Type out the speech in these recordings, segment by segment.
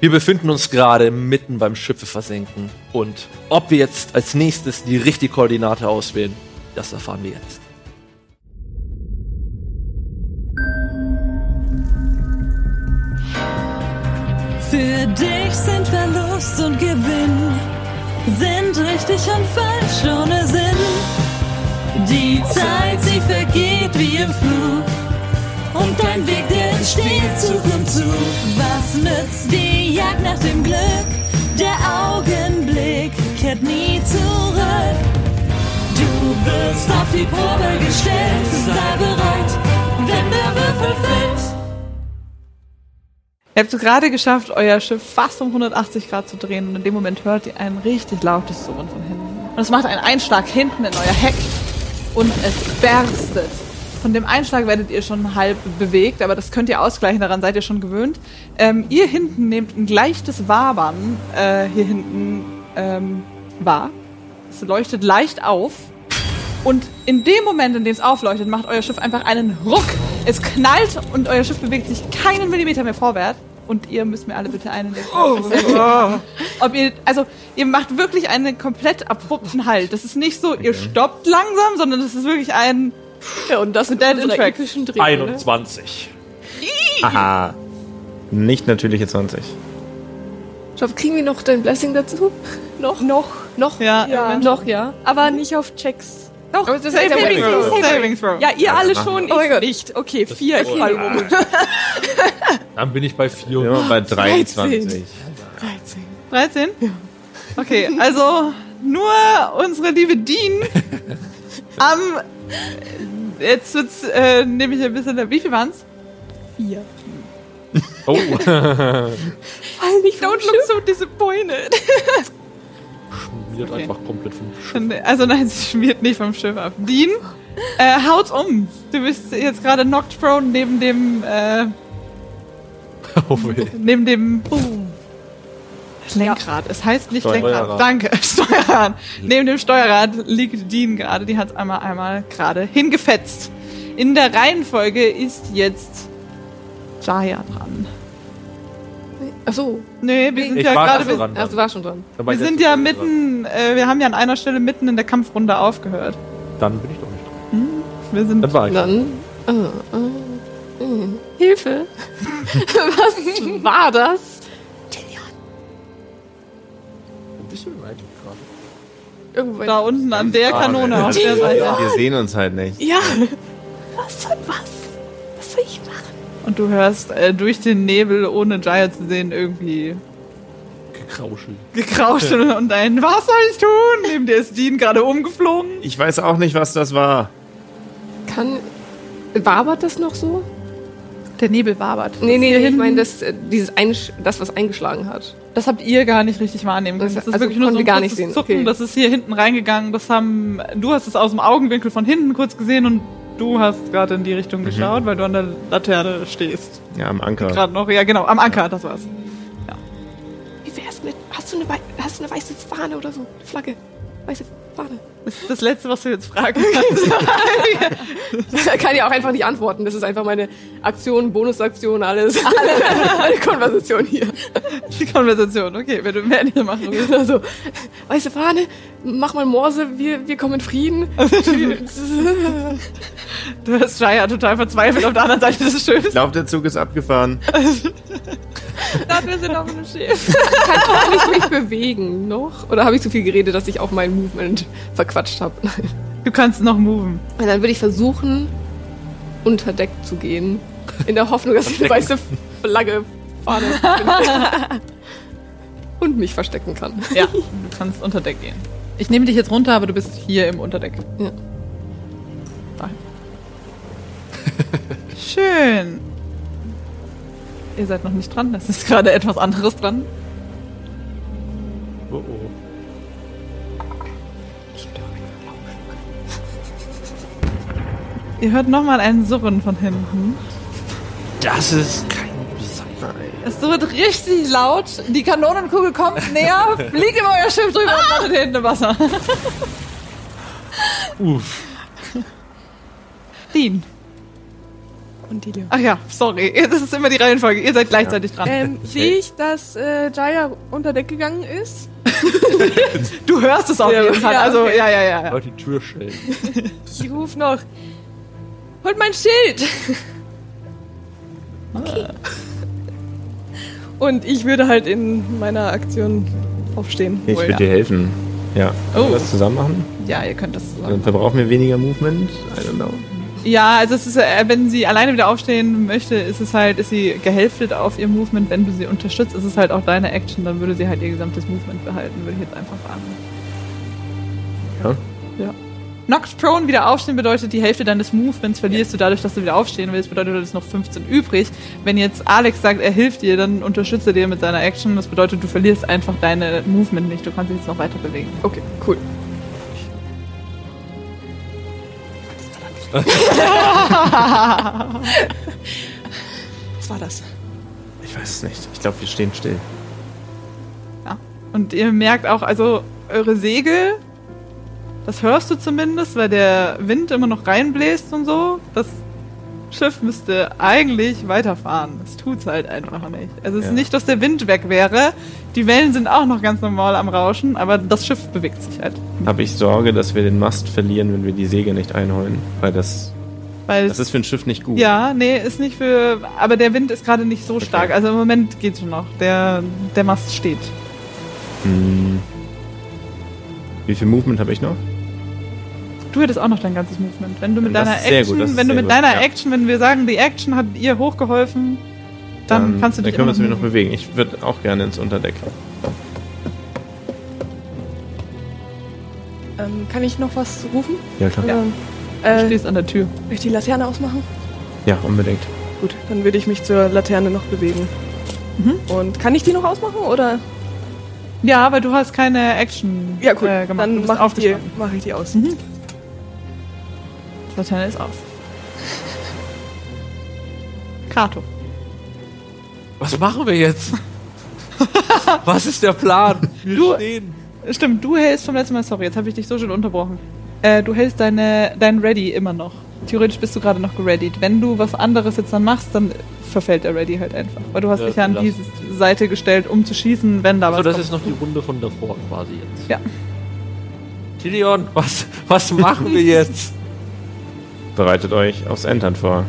Wir befinden uns gerade mitten beim Schiffe versenken und ob wir jetzt als nächstes die richtige Koordinate auswählen, das erfahren wir jetzt. Für dich sind Verlust und Gewinn, sind richtig und falsch ohne Sinn. Die Zeit, sie vergeht wie im Flug. Und dein Weg, der entsteht um Zug. Was nützt die Jagd nach dem Glück? Der Augenblick kehrt nie zurück. Du wirst auf die Probe gestellt, sei bereit, wenn der Würfel fällt. Ihr habt es gerade geschafft, euer Schiff fast um 180 Grad zu drehen und in dem Moment hört ihr ein richtig lautes Surren von hinten. Und es macht einen Einschlag hinten in euer Heck und es berstet. Von dem Einschlag werdet ihr schon halb bewegt, aber das könnt ihr ausgleichen, daran seid ihr schon gewöhnt. Ähm, ihr hinten nehmt ein leichtes Wabern äh, hier hinten ähm, wahr. Es leuchtet leicht auf und in dem Moment, in dem es aufleuchtet, macht euer Schiff einfach einen Ruck. Es knallt und euer Schiff bewegt sich keinen Millimeter mehr vorwärts. Und ihr müsst mir alle bitte einen Oh. Ob ihr, also, ihr macht wirklich einen komplett abrupten Halt. Das ist nicht so, ihr stoppt langsam, sondern das ist wirklich ein. Ja, und das mit Dead Track. epischen Dreh, ne? 21. Aha. Nicht natürliche 20. Schau, kriegen wir noch dein Blessing dazu? Noch? Noch? Noch? Ja, ja. Noch, ja. Aber nicht auf Checks. Doch, Aber das ist Saving, Saving Throw. Saving Throw. Ja, ihr alle machen schon, ich oh nicht. Okay, vier. Ich fall um. Dann bin ich bei 4. Wir sind bei 23. 13? Okay, also nur unsere liebe Dean am. Jetzt wird's äh, nämlich ein bisschen. Wie viel waren's? Vier. Oh, Fall nicht Don't look so disappointed. schmiert Okay. einfach komplett vom Schiff. Also nein, sie schmiert nicht vom Schiff ab. Dean, äh, haut um. Du bist jetzt gerade knocked prone neben dem, äh, Oh, weh. neben dem Lenkrad. Es heißt nicht Steuerrad. Lenkrad. Danke, Steuerrad. neben dem Steuerrad liegt Dean gerade. Die hat einmal einmal gerade hingefetzt. In der Reihenfolge ist jetzt Jaya dran. Achso. Nee, wir sind Ich ja war gerade. gerade dran. Du warst schon dran. War Wir sind ja mitten, äh, wir haben ja an einer Stelle mitten in der Kampfrunde aufgehört. Dann bin ich doch nicht dran. Wir sind Dann war ich. Dann. Äh, äh, äh, Hilfe. Was war das? Bist du denn eigentlich gerade? Irgendwo da unten an der Kanone auf der Seite. Wir sehen uns halt nicht. Ja. Was soll was? Was soll ich machen? Und du hörst äh, durch den Nebel, ohne Jaya zu sehen, irgendwie Gekrauschel. Gekrauschel und ein Was soll ich tun? Neben dir ist Dean gerade umgeflogen. Ich weiß auch nicht, was das war. Kann. Wabert das noch so? Der Nebel wabert. Nee, nee, ich meine, das, äh, dieses Einsch das, was eingeschlagen hat. Das habt ihr gar nicht richtig wahrnehmen können. Das- Das ist also wirklich nur so konnten ein wir gar nicht sehen, Zucken. okay. Das ist hier hinten reingegangen. Das haben, du hast es aus dem Augenwinkel von hinten kurz gesehen und du hast gerade in die Richtung geschaut, weil du an der Laterne stehst. Ja, am Anker. Gerade noch, ja genau, am Anker, das war's. Wie wär's mit. Hast du eine, hast du eine weiße Fahne oder so? Eine Flagge? Weiße Fahne. Das ist das Letzte, was du jetzt fragen kannst. Kann ja auch einfach nicht antworten. Das ist einfach meine Aktion, Bonusaktion, alles. Alle, alle Konversation hier. die Konversation, okay, wenn du mehr nicht machen willst. Also, weiße Fahne, mach mal Morse, wir, wir kommen in Frieden. Du hast Jaya total verzweifelt auf der anderen Seite des Schiffs. Lauf, der Zug ist abgefahren. dachte, wir sind auf einem Schiff. Kann ich mich bewegen noch? Oder habe ich zu viel geredet, dass ich auch mein Movement verquatscht habe? Du kannst noch moven. Und dann würde ich versuchen, unter Deck zu gehen. In der Hoffnung, dass ich eine weiße Flagge, finde. Und mich verstecken kann. Ja, du kannst unter Deck gehen. Ich nehme dich jetzt runter, aber du bist hier im Unterdeck. Ja. Dahin. Schön. Ihr seid noch nicht dran, es ist gerade etwas anderes dran. Oh, oh. Ihr hört nochmal ein Surren von hinten. Das ist kein Zeichen. Es surrt richtig laut. Die Kanonenkugel kommt näher, fliegt über euer Schiff drüber und landet hinten im Wasser. Uff. Dean. Und die Leo. Ach ja, sorry. Das ist immer die Reihenfolge. Ihr seid gleichzeitig dran. Ähm, sehe ich, dass äh, Jaya unter Deck gegangen ist? Du hörst es auf Ja, jeden Fall. ja, Also, okay. ja, ja, ja. ja. Leute, die Tür stellen. Ich ruf noch. Holt mein Schild! Okay. Und ich würde halt in meiner Aktion aufstehen. Ich würde ja. dir helfen. Ja. Oh. Wollen wir das zusammen machen? Ja, ihr könnt das zusammen. Dann verbrauchen wir weniger Movement. I don't know. Ja, also es ist, äh, wenn sie alleine wieder aufstehen möchte, ist es halt, ist sie gehälftet auf ihr Movement. Wenn du sie unterstützt, ist es halt auch deine Action, dann würde sie halt ihr gesamtes Movement behalten, würde ich jetzt einfach sagen. Ja. Ja. Knocked Prone wieder aufstehen bedeutet, die Hälfte deines Movements verlierst du dadurch, dass du wieder aufstehen willst. Bedeutet, du hast noch 15 übrig. Wenn jetzt Alex sagt, er hilft dir, dann unterstützt er dir mit seiner Action. Das bedeutet, du verlierst einfach deine Movement nicht. Du kannst dich jetzt noch weiter bewegen. Okay, cool. Was war das? Ich weiß es nicht. Ich glaube, wir stehen still. Ja. Und ihr merkt auch, also eure Segel, das hörst du zumindest, weil der Wind immer noch reinbläst und so. Das Schiff müsste eigentlich weiterfahren. Das tut's halt einfach nicht. Also es ist Ja. nicht, dass der Wind weg wäre. Die Wellen sind auch noch ganz normal am Rauschen, aber das Schiff bewegt sich halt. Habe ich Sorge, dass wir den Mast verlieren, wenn wir die Säge nicht einholen. Weil das, Weil das ist für ein Schiff nicht gut. ja, nee, ist nicht für. Aber der Wind ist gerade nicht so stark. Also im Moment geht's schon noch. Der, der Mast steht. Hm. Wie viel Movement habe ich noch? Du hättest auch noch dein ganzes Movement. Wenn du mit Das deiner ist sehr Action, gut, das ist wenn du mit gut, deiner ja. Action, wenn wir sagen, die Action hat ihr hochgeholfen, dann, kannst du dann dich können wir uns noch bewegen. Ich würde auch gerne ins Unterdeck. Ähm, kann ich noch was rufen? Ja, klar. Oder, Du äh, stehst an der Tür. soll ich die Laterne ausmachen? Ja, unbedingt. Gut, dann würde ich mich zur Laterne noch bewegen. Mhm. Und kann ich die noch ausmachen oder? Ja, aber du hast keine Action Ja, cool. äh, gemacht. Du dann mache ich, die- mach ich die aus. Mhm. Laterne ist aus. Kato. Was machen wir jetzt? Was ist der Plan? Wir Du- stehen. Stimmt, du hältst vom letzten Mal, sorry, jetzt habe ich dich so schön unterbrochen. Äh, du hältst deine, dein Ready immer noch. Theoretisch bist du gerade noch gereadied. Wenn du was anderes jetzt dann machst, dann verfällt der Ready halt einfach. Weil du hast Ja, dich ja an diese Seite gestellt, um zu schießen, wenn da Also was das kommt. ist noch die Runde von davor quasi jetzt. Ja. Tilion, was, was machen wir jetzt? Bereitet euch aufs Entern vor.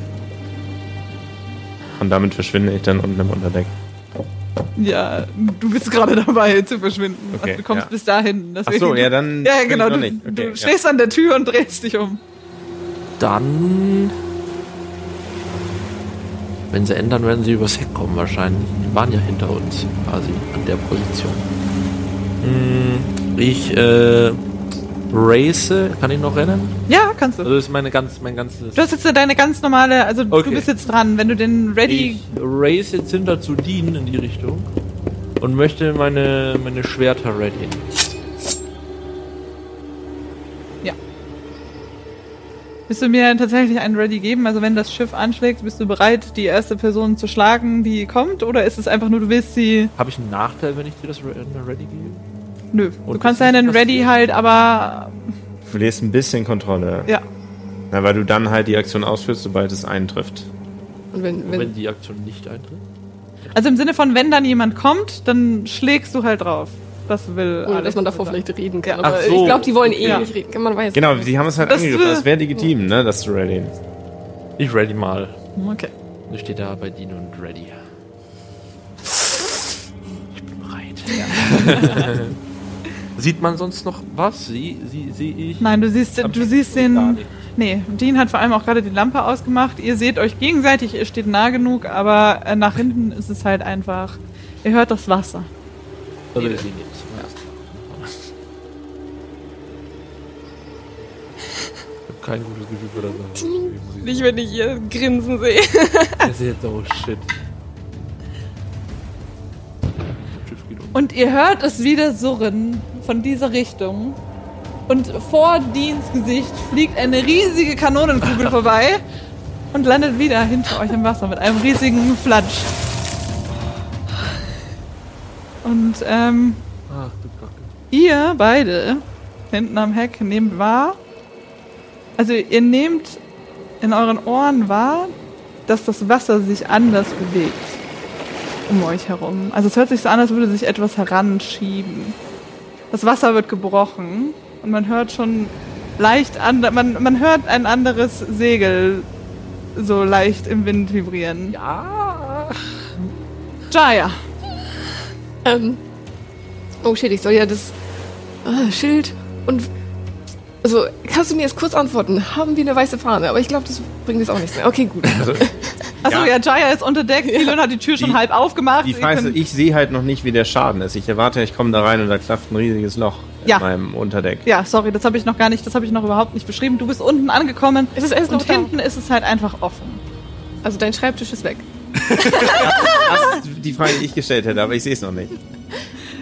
Und damit verschwinde ich dann unten im Unterdeck. Ja, du bist gerade dabei zu verschwinden. Okay, also du kommst ja. bis dahin. Ach deswegen- so, ja, dann. Ja, genau. Ich noch Du, nicht. Okay, du ja. stehst an der Tür und drehst dich um. Dann. Wenn sie ändern, werden sie übers Heck kommen wahrscheinlich. Die waren ja hinter uns quasi an der Position. Hm, Ich äh, race. Kann ich noch rennen? Ja, kannst du. Also das ist meine ganz, mein ganzes. Du hast jetzt deine ganz normale, also Okay. du bist jetzt dran. Wenn du den Ready. Ich race jetzt hinter zu Dean in die Richtung und möchte meine, meine Schwerter ready. Willst du mir tatsächlich einen Ready geben? Also wenn das Schiff anschlägt, bist du bereit, die erste Person zu schlagen, die kommt? Oder ist es einfach nur, du willst sie... Habe ich einen Nachteil, wenn ich dir das ready gebe? Nö. Und du kannst deinen Ready halt, aber... Du verlierst ein bisschen Kontrolle. Ja. Na, weil du dann halt die Aktion ausführst, sobald es eintrifft. Und wenn, Und wenn, wenn die Aktion nicht eintritt? Also im Sinne von, wenn dann jemand kommt, dann schlägst du halt drauf. Das will ohne dass man davor sagen. vielleicht reden kann. Ja. Aber so. ich glaube, die wollen eh Ja. nicht reden. Man weiß. Genau, die haben es halt Das angegriffen. Das wäre legitim, ne, das zu readyen. Ich ready mal. Okay. Ich stehe da bei Dean und ready. Ich bin bereit. Sieht man sonst noch was? Sie, sie, sehe ich? Nein, du siehst, Am du siehst den... Nee, Dean hat vor allem auch gerade die Lampe ausgemacht. Ihr seht euch gegenseitig, ihr steht nah genug, aber äh, nach hinten ist es halt einfach... Ihr hört das Wasser. Will ich ihn jetzt. zum ersten Mal. Ich hab kein gutes Gefühl für das. Sache. Nicht, wenn ich ihr Grinsen sehe. Das ist jetzt oh shit. Und ihr hört es wieder surren von dieser Richtung. Und vor Deans Gesicht fliegt eine riesige Kanonenkugel vorbei und landet wieder hinter euch im Wasser mit einem riesigen Flatsch. Und ähm, Ach du Kacke. ihr beide hinten am Heck nehmt wahr, also ihr nehmt in euren Ohren wahr, dass das Wasser sich anders bewegt um euch herum. Also es hört sich so an, als würde sich etwas heranschieben. Das Wasser wird gebrochen und man hört schon leicht an, man, man hört ein anderes Segel so leicht im Wind vibrieren. Ja. Jaya. Ähm. Oh shit, ich soll ja das ah, Schild und. Also, kannst du mir jetzt kurz antworten? Haben wir eine weiße Fahne? Aber ich glaube, das bringt jetzt auch nichts mehr. Okay, gut. Also, Achso, ja. Ja. Jaya ist unter Deck. Elon hat die Tür schon Die- halb aufgemacht. die Frage ist, ich sehe halt noch nicht, wie der Schaden ist. Ich erwarte, ich komme da rein und da klafft ein riesiges Loch Ja. in meinem Unterdeck. ja, sorry, das habe ich noch gar nicht, das habe ich noch überhaupt nicht beschrieben. Du bist unten angekommen Es ist und hinten ist es halt einfach offen. Also, dein Schreibtisch ist weg. Das ist die Frage, die ich gestellt hätte, aber ich sehe es noch nicht.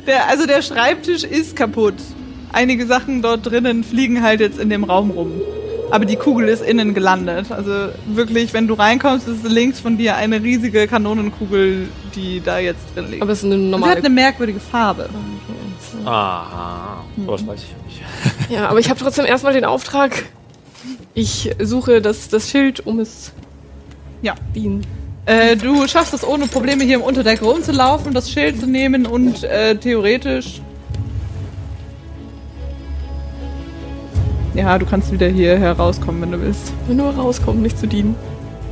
Der, also der Schreibtisch ist kaputt. Einige Sachen dort drinnen fliegen halt jetzt in dem Raum rum. Aber die Kugel ist innen gelandet. Also wirklich, wenn du reinkommst, ist links von dir eine riesige Kanonenkugel, die da jetzt drin liegt. Aber es ist eine Und sie normale. hat eine merkwürdige Farbe. Aha. Aber das weiß ich ja nicht. ja, aber ich habe trotzdem erstmal den Auftrag. Ich suche das, das Schild, um es Ja. dienen. Äh, du schaffst es ohne Probleme hier im Unterdeck rumzulaufen, das Schild zu nehmen und äh, theoretisch. Ja, du kannst wieder hier herauskommen, wenn du willst. Nur rauskommen, nicht zu dienen.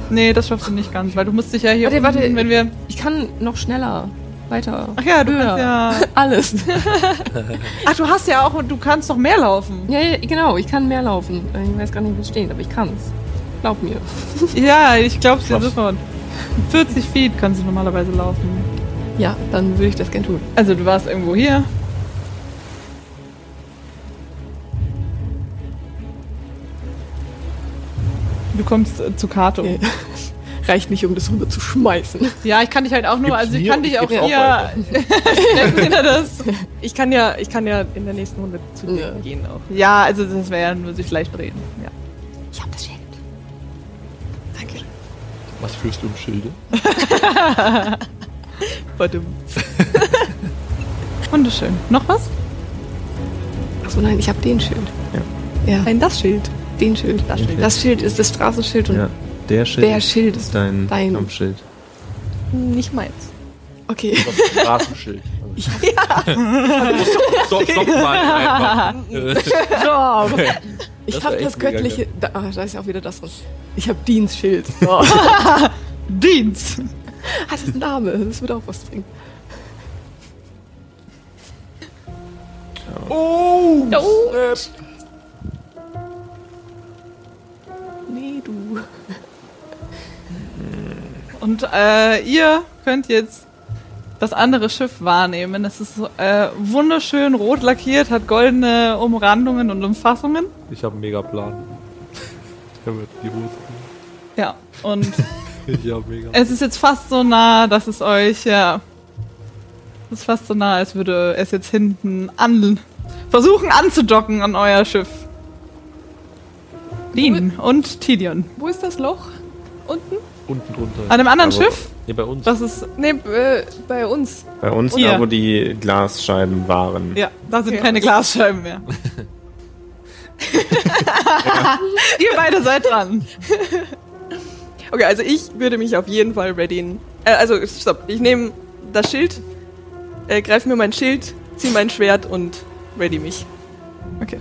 Nee, das schaffst du nicht ganz, weil du musst dich ja hier Warte, warte. wenn wir. Ich kann noch schneller. Weiter. Ach ja, du Höher. kannst ja. Alles. Ach, du hast ja auch, du kannst noch mehr laufen. ja, ja, genau, ich kann mehr laufen. Ich weiß gar nicht, wo es steht, aber ich kann's. Glaub mir. Ja, ich glaub's dir sofort. 40 Feet kannst du normalerweise laufen. Ja, dann würde ich das gern tun. Also du warst irgendwo hier. Du kommst äh, zu Kato. Nee. Reicht nicht, um das rüber zu schmeißen. Ja, ich kann dich halt auch nur, Gib's also ich mir kann und dich ich auch hier. Das. Ich kann ja, ich kann ja in der nächsten Runde zu dir Ja. gehen auch. Ja, also das wäre ja nur sich leicht drehen. Ja. Ich hab das Schild. Danke. Was führst du im Schilde? Warte. Wunderschön. Noch was? Achso, nein, ich hab den Schild. Ja. Ja, Ein das Schild. Den Schild. Das Schild. Das Schild ist das Straßenschild und Ja, der Schild, der Schild ist dein, dein- Kampfschild. Nicht meins. Okay. Das Straßenschild. Stopp, stopp mal einfach. Äh, Ich Das hab war echt das göttliche. Da, ah, da ist ja auch wieder das. Ich hab Deans Schild. Oh. Dienst. Hat das einen Name? Das wird auch was bringen. oh! Oh. Und äh, ihr könnt jetzt das andere Schiff wahrnehmen. Es ist äh, wunderschön rot lackiert, hat goldene Umrandungen und Umfassungen. Ich habe einen mega Plan. Ich habe die Hose. Ja. Und Ich habe mega. es ist jetzt fast so nah, dass es euch, ja. Es ist fast so nah, als würde es jetzt hinten an versuchen anzudocken an euer Schiff. Dean und Tidion. Wo ist das Loch? Unten? Unten drunter. An einem anderen Aber- Schiff? Nee, bei uns. Das ist, Nee, äh, bei uns. Bei uns, Hier. da wo die Glasscheiben waren. ja, da sind Okay. keine Glasscheiben mehr. Ihr beide seid dran. Okay, also ich würde mich auf jeden Fall readyen. Äh, also, stopp. Ich nehme das Schild, äh, greife mir mein Schild, ziehe mein Schwert und ready mich. Okay.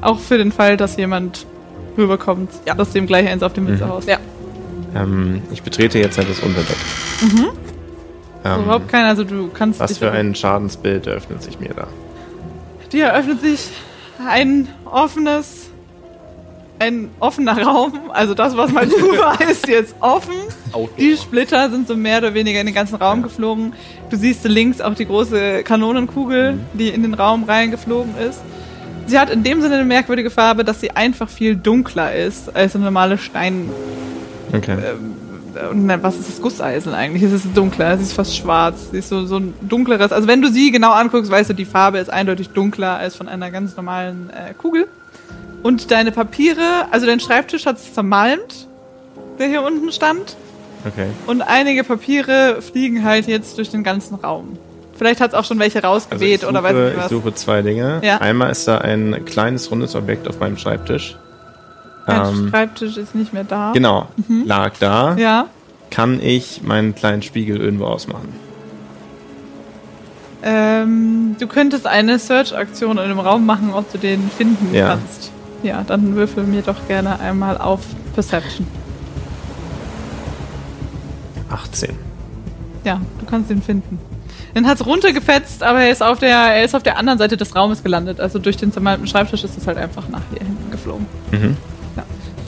Auch für den Fall, dass jemand rüberkommt, Ja. dass ihm gleich eins auf dem Mütze Mhm. haust. Ja. Ähm, ich betrete jetzt halt das Unterdeck. Mhm. Ähm, Überhaupt kein, also du kannst was für ein Schadensbild eröffnet sich mir da? Dir eröffnet sich ein offenes, ein offener Raum. Also das, was mal zu war, ist jetzt offen. Outdoor. Die Splitter sind so mehr oder weniger in den ganzen Raum geflogen. Du siehst links auch die große Kanonenkugel, die in den Raum reingeflogen ist. Sie hat in dem Sinne eine merkwürdige Farbe, dass sie einfach viel dunkler ist als eine normale Stein, Okay. Ähm, und na, was ist das Gusseisen eigentlich? Es ist dunkler, es ist fast schwarz. Sie ist so, so ein dunkleres. Also wenn du sie genau anguckst, weißt du, die Farbe ist eindeutig dunkler als von einer ganz normalen äh, Kugel. Und deine Papiere, also dein Schreibtisch hat es zermalmt, der hier unten stand. Okay. Und einige Papiere fliegen halt jetzt durch den ganzen Raum. Vielleicht hat es auch schon welche Also rausgeweht ich, oder weiß suche, nicht ich was. suche zwei Dinge. Ja. Einmal ist da ein kleines rundes Objekt auf meinem Schreibtisch. Dein Ähm, Schreibtisch ist nicht mehr da. genau, lag da. Ja. Kann ich meinen kleinen Spiegel irgendwo ausmachen? Ähm, du könntest eine Search-Aktion in dem Raum machen, ob du den finden Ja. kannst. Ja, dann würfel mir doch gerne einmal auf Perception. 18. Ja, du kannst ihn finden. Dann hat's runtergefetzt, aber er ist auf der, er ist auf der anderen Seite des Raumes gelandet. Also durch den zermalmten Schreibtisch ist es halt einfach nach hier hinten geflogen. Mhm.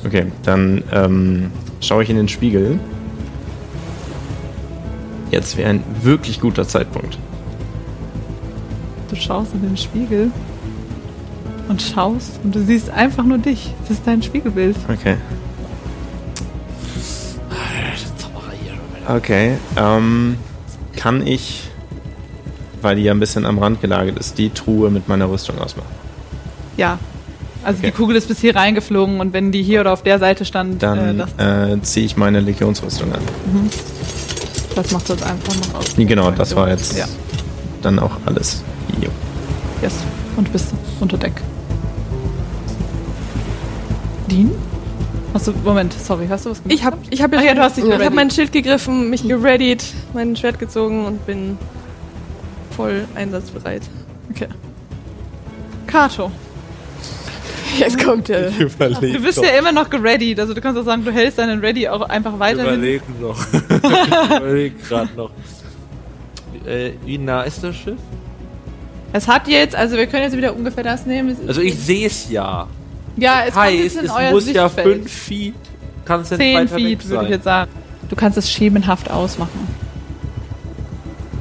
Okay, dann ähm, schaue ich in den Spiegel. Jetzt wäre ein wirklich guter Zeitpunkt. Du schaust in den Spiegel und schaust und du siehst einfach nur dich. Das ist dein Spiegelbild. Okay. Okay, ähm, kann ich, weil die ja ein bisschen am Rand gelagert ist, die Truhe mit meiner Rüstung ausmachen? Ja. Also Okay. die Kugel ist bis hier reingeflogen und wenn die hier oder auf der Seite stand, äh, Dann das, äh, ziehe ich meine Legionsrüstung an. das machst du jetzt einfach noch aus. Genau, das war jetzt Ja, dann auch alles. Jo. yes. Und bist unter Deck. Dean? Hast du, Moment, sorry, hast du was gemacht? Ich habe ich hab Ach ja, du hast dich ich hab mein Schild gegriffen, mich gereadied, mein Schwert gezogen und bin voll einsatzbereit. Okay. Kato. Jetzt kommt der. Du bist ja immer noch gereadied, also du kannst auch sagen, du hältst deinen Ready auch einfach weiterhin. Überlegen noch. ich überlege gerade noch. Äh, wie nah ist das Schiff? Es hat jetzt, also wir können jetzt wieder ungefähr das nehmen. Es- Also ich sehe es ja. ja, es kommt jetzt Heißt, in es euer muss ja Sichtfeld. 5 Feet. Kann es denn 10 weiter weg Feet, würde ich sein? jetzt sagen. Du kannst es schemenhaft ausmachen.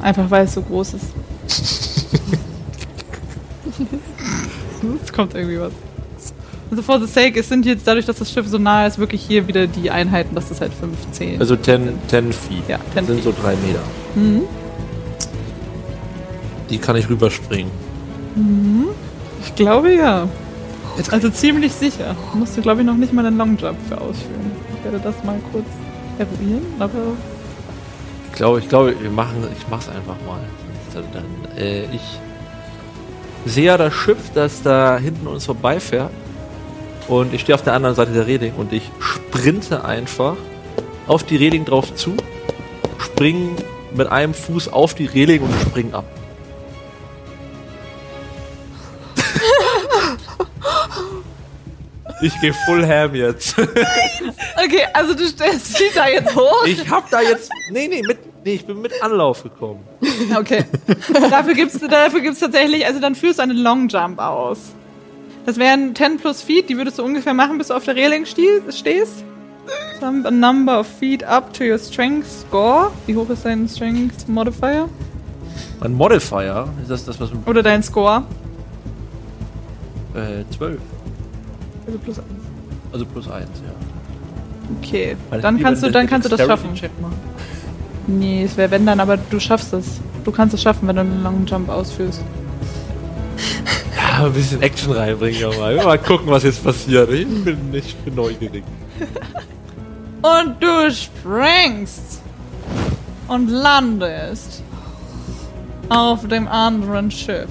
Einfach weil es so groß ist. Jetzt kommt irgendwie was. Also for the sake, es sind jetzt dadurch, dass das Schiff so nah ist, wirklich hier wieder die Einheiten, dass das halt 15. Also 10, 10 Feet. Ja, Das 10 sind so 3 Meter. Mhm. Die kann ich rüberspringen. Ich glaube ja. Also ziemlich sicher. Musst du, glaube ich, noch nicht mal einen Longjump für ausführen. Ich werde das mal kurz eruieren, aber Ich glaube, ich glaube, wir machen, ich mach's einfach mal. Dann, dann, äh, ich sehe ja das Schiff, das da hinten uns vorbeifährt. Und ich stehe auf der anderen Seite der Reling und ich sprinte einfach auf die Reling drauf zu, spring mit einem Fuß auf die Reling und spring ab. Ich gehe full ham jetzt. Okay, also du stellst dich da jetzt hoch. Ich hab da jetzt. Nee, nee, mit, nee, ich bin mit Anlauf gekommen. Okay. dafür gibt's dafür gibt's tatsächlich, also dann führst du einen Long Jump aus. Das wären 10 plus Feet, die würdest du ungefähr machen, bis du auf der Reling stehst. Some a number of feet up to your strength score. Wie hoch ist dein Strength Modifier? Ein Modifier, ist das das, was Oder dein Score? äh, 12? Also plus eins. Also plus 1, ja. Okay, Weil dann kannst du, dann kannst du das schaffen. Nee, es wäre wenn dann, aber du schaffst es. Du kannst es schaffen, wenn du einen Long Jump ausführst. Ja, ein bisschen Action reinbringen mal. Mal gucken, was jetzt passiert. Ich bin, ich bin neugierig. Und du springst und landest auf dem anderen Schiff.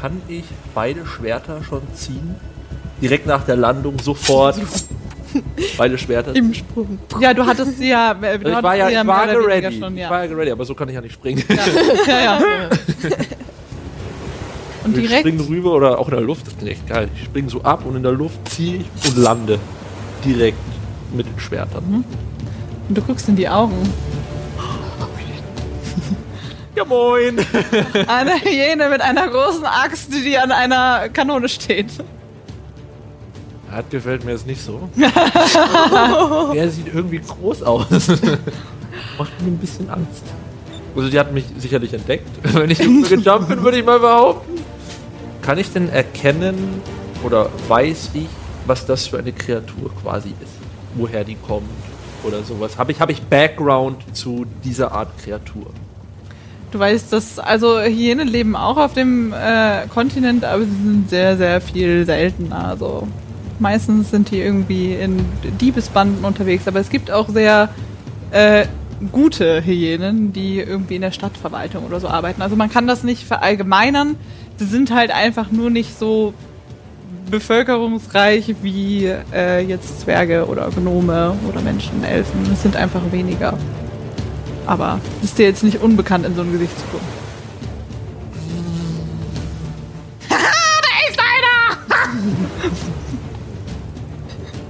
Kann ich beide Schwerter schon ziehen? Direkt nach der Landung sofort beide Schwerter Im Sprung. Ja, du hattest sie ja, du Also ich war ja, sie ich war geready. Schon, Ich ja. war ja geready, aber so kann ich ja nicht springen. ja, ja. Und Ich direkt, springe rüber oder auch in der Luft. Das ist echt geil. Ich springe so ab und in der Luft ziehe ich und lande. Direkt mit den Schwertern. und du guckst in die Augen. Ja, moin! Eine Hyäne mit einer großen Axt, die an einer Kanone steht. Das gefällt mir jetzt nicht so. Der sieht irgendwie groß aus. Macht mir ein bisschen Angst. Also die hat mich sicherlich entdeckt. Wenn ich gejumpt bin, würde ich mal behaupten. Kann ich denn erkennen oder weiß ich, was das für eine Kreatur quasi ist. Woher die kommt oder sowas. Habe ich, hab ich Background zu dieser Art Kreatur? Du weißt, dass also Hyänen leben auch auf dem äh, Kontinent, aber sie sind sehr, sehr viel seltener. Also meistens sind die irgendwie in Diebesbanden unterwegs, aber es gibt auch sehr äh, gute Hyänen, die irgendwie in der Stadtverwaltung oder so arbeiten. Also man kann das nicht verallgemeinern. Sie sind halt einfach nur nicht so bevölkerungsreich wie äh, jetzt Zwerge oder Gnome oder Menschen, Elfen. Es sind einfach weniger. Aber ist dir jetzt nicht unbekannt, in so ein Gesicht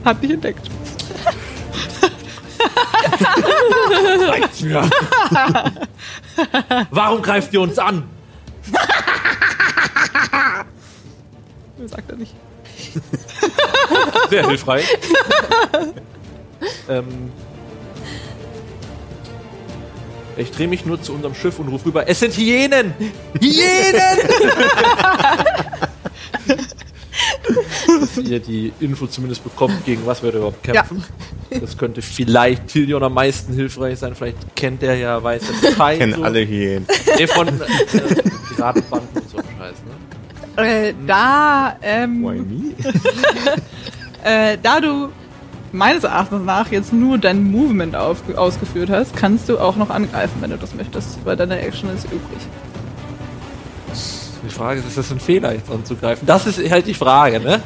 Hat dich entdeckt. Warum greift ihr uns an? Sagt er nicht. Sehr hilfreich. ähm, ich drehe mich nur zu unserem Schiff und rufe rüber: Es sind Hyänen! Hyänen! Dass ihr die Info zumindest bekommt, gegen was wir da überhaupt kämpfen. Das könnte vielleicht Tilion am meisten hilfreich sein. Vielleicht kennt er ja, weiß er Bescheid. Kennen so. alle Hyänen. Nee, von äh, Piratenbanden und so Scheiß, ne? Äh, da, ähm, Why me? äh, da du meines Erachtens nach jetzt nur dein Movement auf, ausgeführt hast, kannst du auch noch angreifen, wenn du das möchtest, weil deine Action ist übrig. Die Frage ist, ist das ein Fehler, jetzt anzugreifen? Das ist halt die Frage, ne?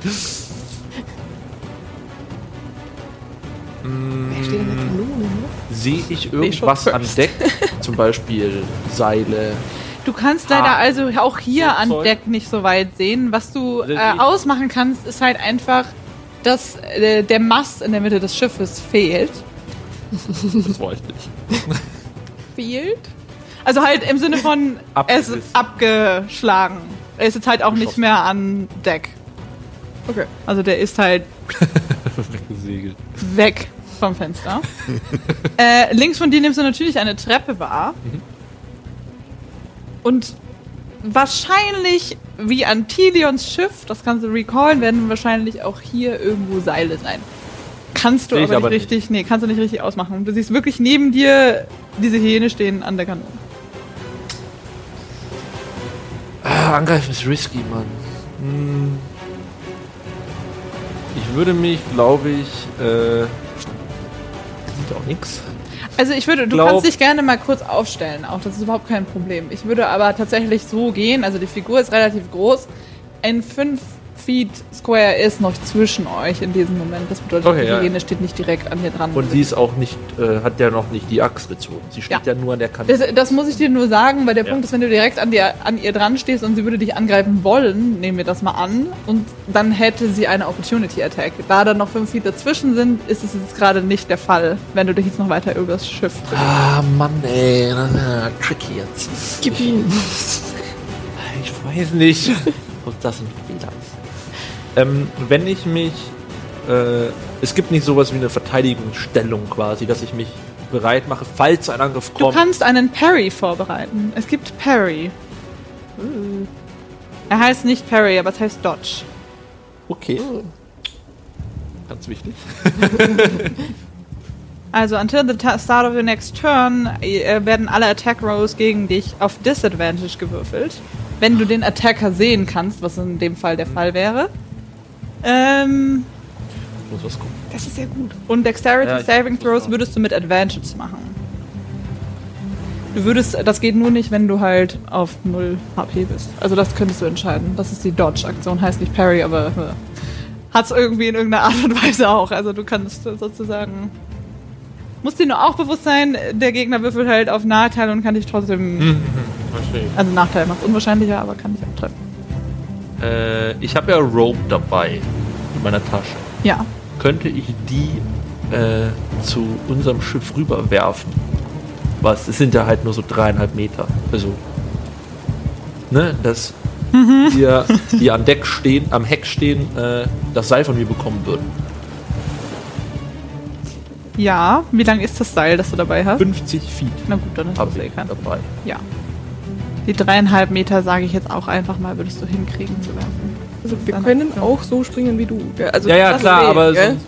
Wer steht denn jetzt Blumen, ne? Sehe ich irgendwas an. Deck? Zum Beispiel Seile. Du kannst leider Ah. also auch hier So an Zeug. Deck nicht so weit sehen. Was du Das äh, ausmachen kannst, ist halt einfach, dass äh, der Mast in der Mitte des Schiffes fehlt. Das wollte ich nicht. Fehlt? Also halt im Sinne von, er ist abgeschlagen. Er ist jetzt halt auch nicht mehr an Deck. Okay. Also der ist halt Weggesegelt. weg vom Fenster. äh, links von dir nimmst du natürlich eine Treppe wahr. Und wahrscheinlich, wie an Tilions Schiff, das kannst du recallen, werden wahrscheinlich auch hier irgendwo Seile sein. Kannst du aber, aber nicht richtig, nee, kannst du nicht richtig ausmachen. Du siehst wirklich neben dir diese Hyäne stehen an der Kanone. Ah, Angreifen ist risky, Mann. Hm. Ich würde mich, glaube ich, äh. Sieht auch nix. Also ich würde, du Glaub- kannst dich gerne mal kurz aufstellen, auch das ist überhaupt kein Problem. Ich würde aber tatsächlich so gehen, also die Figur ist relativ groß, ein 5 Feet Square ist noch zwischen euch in diesem Moment. Das bedeutet, Okay, die ja. Steht nicht direkt an dir dran. Und sie ist auch nicht, äh, hat ja noch nicht die Axt gezogen. Sie steht ja, Ja. nur an der Kante. das, das muss ich dir nur sagen, weil der Ja. Punkt ist, wenn du direkt an, dir, an ihr dran stehst und sie würde dich angreifen wollen, nehmen wir das mal an, und dann hätte sie eine Opportunity Attack. Da dann noch 5 Feet dazwischen sind, ist es jetzt gerade nicht der Fall, wenn du dich jetzt noch weiter über das Schiff bewegst. Ah, Mann, ey. Tricky jetzt. Gib ihm. Ich weiß nicht, ob das ein. Ähm, wenn ich mich. Äh, es gibt nicht sowas wie eine Verteidigungsstellung quasi, dass ich mich bereit mache, falls ein Angriff Du kommt. kannst einen Parry vorbereiten. Es gibt Parry. Er heißt nicht Parry, aber es heißt Dodge. Okay. Ganz wichtig. Also, until the ta- start of your next turn äh, werden alle Attack Rolls gegen dich auf Disadvantage gewürfelt. Wenn du den Attacker sehen kannst, was in dem Fall der Fall wäre. Ähm, Ich muss was gucken. Das ist sehr gut. und Dexterity Ja, Saving Throws würdest du mit Advantage machen. Du würdest, das geht nur nicht, wenn du halt auf 0 HP bist. Also das könntest du entscheiden. Das ist die Dodge-Aktion, heißt nicht Parry, aber äh, hat es irgendwie in irgendeiner Art und Weise auch. Also du kannst sozusagen. Muss dir nur auch bewusst sein, der Gegner würfelt halt auf Nachteil und kann dich trotzdem. Verstehe. Also Nachteil macht unwahrscheinlicher, aber kann dich auch treffen. Äh, ich habe ja Rope dabei in meiner Tasche. Ja. Könnte ich die äh, zu unserem Schiff rüberwerfen? Was? Es sind ja halt nur so dreieinhalb Meter. Also, ne, dass wir, die an Deck stehen, am Heck stehen, äh, das Seil von mir bekommen würden. Ja. Wie lang ist das Seil, das du dabei hast? 50 Feet Na gut, dann ist das eh kein dabei. Ja. Die dreieinhalb Meter, sage ich jetzt auch einfach mal, würdest du hinkriegen zu werfen. Also wir können auch so springen wie du. gell? Also Ja, ja, klar, weh, aber sind,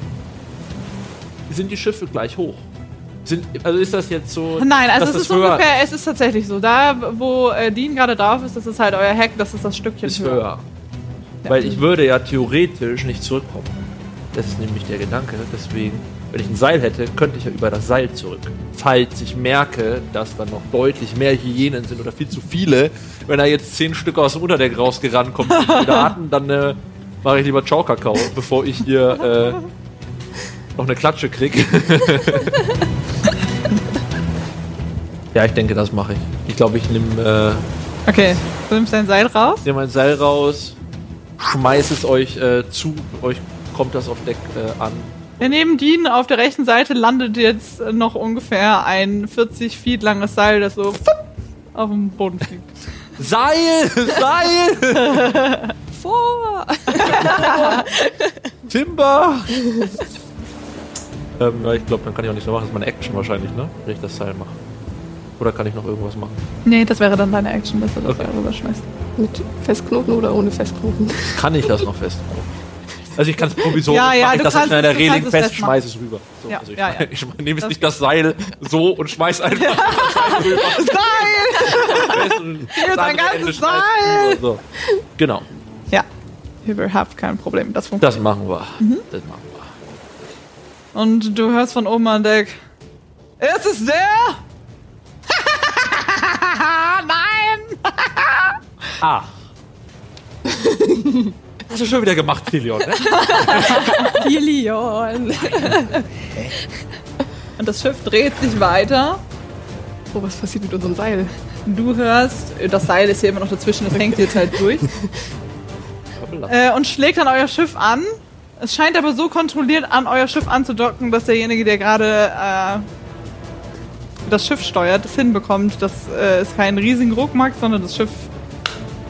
sind die Schiffe gleich hoch? Sind, also ist das jetzt so. Nein, also es ist höher, ungefähr, es ist tatsächlich so. Da, wo äh, Dean gerade drauf ist, das ist halt euer Hack, das ist das Stückchen ist höher. höher. Weil ich würde ja theoretisch nicht zurückkommen. Das ist nämlich der Gedanke. Deswegen, wenn ich ein Seil hätte, könnte ich ja über das Seil zurück. Falls ich merke, dass da noch deutlich mehr Hyänen sind oder viel zu viele, wenn da jetzt zehn Stück aus dem Unterdeck rausgerannt kommen hatten, dann äh, mache ich lieber Ciao Kakao, bevor ich hier äh, noch eine Klatsche krieg. ja, ich denke, das mache ich. Ich glaube, ich nehme äh, Okay, du nimmst dein Seil raus. nehme ein Seil raus, schmeiß es euch äh, zu, euch kommt das auf Deck äh, an. Ja, neben Dean auf der rechten Seite landet jetzt noch ungefähr ein 40 Feet langes Seil, das so auf dem Boden fliegt. Seil! Seil! Vor! Timber! ähm, ja, ich glaube, dann kann ich auch nicht mehr machen. Das ist meine Action wahrscheinlich, ne? Wenn ich das Seil mache. Oder kann ich noch irgendwas machen? Nee, das wäre dann deine Action, dass du das Okay. Seil rüberschmeißt. Mit Festknoten oder ohne Festknoten? Kann ich das noch festmachen? Also ich kann es provisorisch Ja, ja, machen, ich das kannst es- du Reling fest, schmeiß es rüber. So, Ja, also ich, ja, ja. ich nehme jetzt nicht das Seil so und schmeiß einfach das Seil rüber. Seil! Hier ist ein ganzes Seil! So. Genau, Ja, überhaupt kein Problem. Das funktioniert. das machen wir. Mhm. Das machen wir. Und du hörst von oben an Deck. Ist es der? Nein! Ah. Hast du schon wieder gemacht, Filion, ne? Kilion! Und das Schiff dreht sich weiter. Oh, was passiert mit unserem Seil? Du hörst, das Seil ist hier immer noch dazwischen, das hängt jetzt halt durch. äh, und schlägt dann euer Schiff an. Es scheint aber so kontrolliert an euer Schiff anzudocken, dass derjenige, der gerade äh, das Schiff steuert, es hinbekommt, dass äh, es keinen riesigen Ruck macht, sondern das Schiff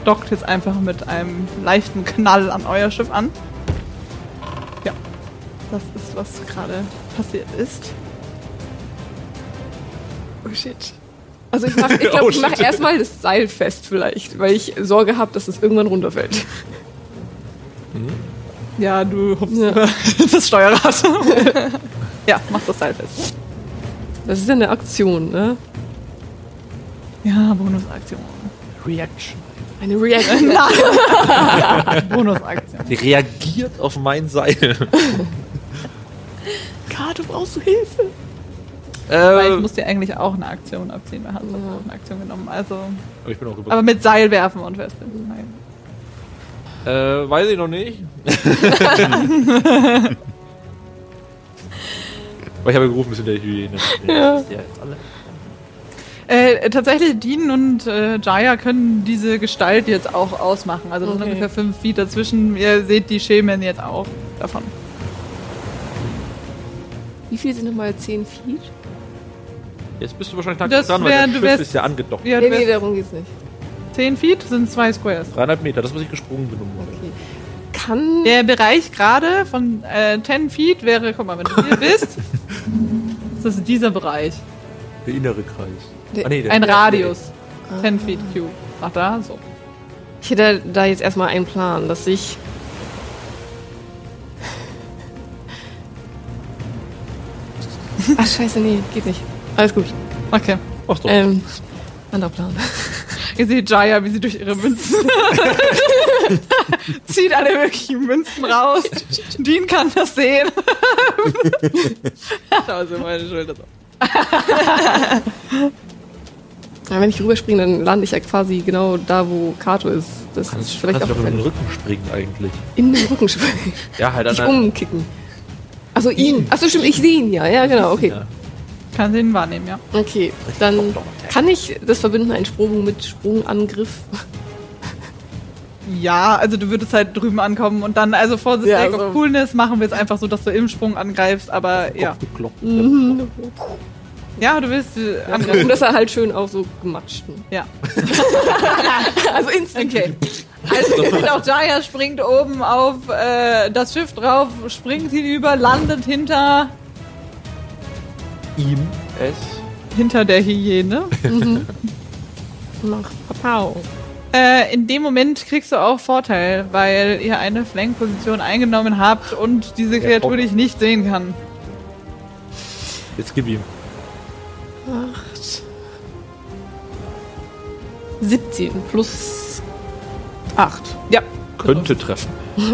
dockt jetzt einfach mit einem leichten Knall an euer Schiff an. Ja, das ist, was gerade passiert ist. Oh shit. Also ich mach, ich glaube, Oh, ich mach erstmal das Seil fest vielleicht, weil ich Sorge habe, dass es irgendwann runterfällt. Ja, du hupst Ja. das Steuerrad. ja, mach das Seil fest. Das ist ja eine Aktion, ne? Ja, Bonusaktion. Reaction. Eine Reaction. Bonusaktion. Die reagiert auf mein Seil. Karte, brauchst du Hilfe? Weil ich muss dir eigentlich auch eine Aktion abziehen. Wir haben auch eine Aktion genommen. Also, aber ich bin auch über. aber mit Seil werfen und festbinden. Nein. Äh, weiß ich noch nicht. Aber ich habe ja gerufen, wir sind der Hyäne. Ja. Ja, jetzt alle. Äh, tatsächlich, Dean und äh, Jaya können diese Gestalt jetzt auch ausmachen. Also das sind Okay. ungefähr fünf Feet dazwischen. Ihr seht die Schemen jetzt auch davon. Wie viel sind nochmal 10 Feet? Jetzt bist du wahrscheinlich Das dran, wär- weil du das wärst- Schiff ist ja angedockt. Ja, Nee, nee, darum geht's nicht. Zehn Feet sind zwei Squares. Dreieinhalb Meter, das, was ich gesprungen bin. Okay. Kann. Der Bereich gerade von äh, 10 Feet wäre, guck mal, wenn du hier bist, das ist dieser Bereich. Der innere Kreis. Der- Ah, nee, der- Ein der- Radius. 10 Feet Cube. Ach da, so. Ich hätte da jetzt erstmal einen Plan, dass ich. Ach, scheiße, nee, geht nicht. Alles gut. Okay. Ach doch. Ähm, anderer Plan. Ihr seht Jaya, wie sie durch ihre Münzen zieht alle möglichen Münzen raus. Dean kann das sehen. Schau sie meine Schulter so. Ja, wenn ich rüberspringe, dann lande ich ja quasi genau da, wo Kato ist. Das kannst ist du vielleicht kannst auch doch in den. Rücken springen eigentlich. in den Rücken springen. Ja, halt an der- umkicken. Also ihn. Achso, stimmt, ich sehe ihn ja. Ja, genau, okay. Kann sie ihn wahrnehmen, ja. Okay, dann kann ich das verbinden, einen Sprung mit Sprungangriff. Ja, also du würdest halt drüben ankommen und dann, also for the Ja, sake so. of coolness, machen wir es einfach so, dass du im Sprung angreifst, aber ja. Gekloppt. Ja, du willst äh, Und angreifen. das er halt schön auch so gematschten. Ja. Also instant. Okay. Also auch Jaya springt oben auf äh, das Schiff drauf, springt hinüber, landet hinter, Ihm es. hinter der Hyäne. Mach Papau. Äh, in dem Moment kriegst du auch Vorteil, weil ihr eine Flankposition eingenommen habt und diese Kreatur auch. dich nicht sehen kann. Jetzt gib ihm. 17 plus 8. Ja. Könnte treffen.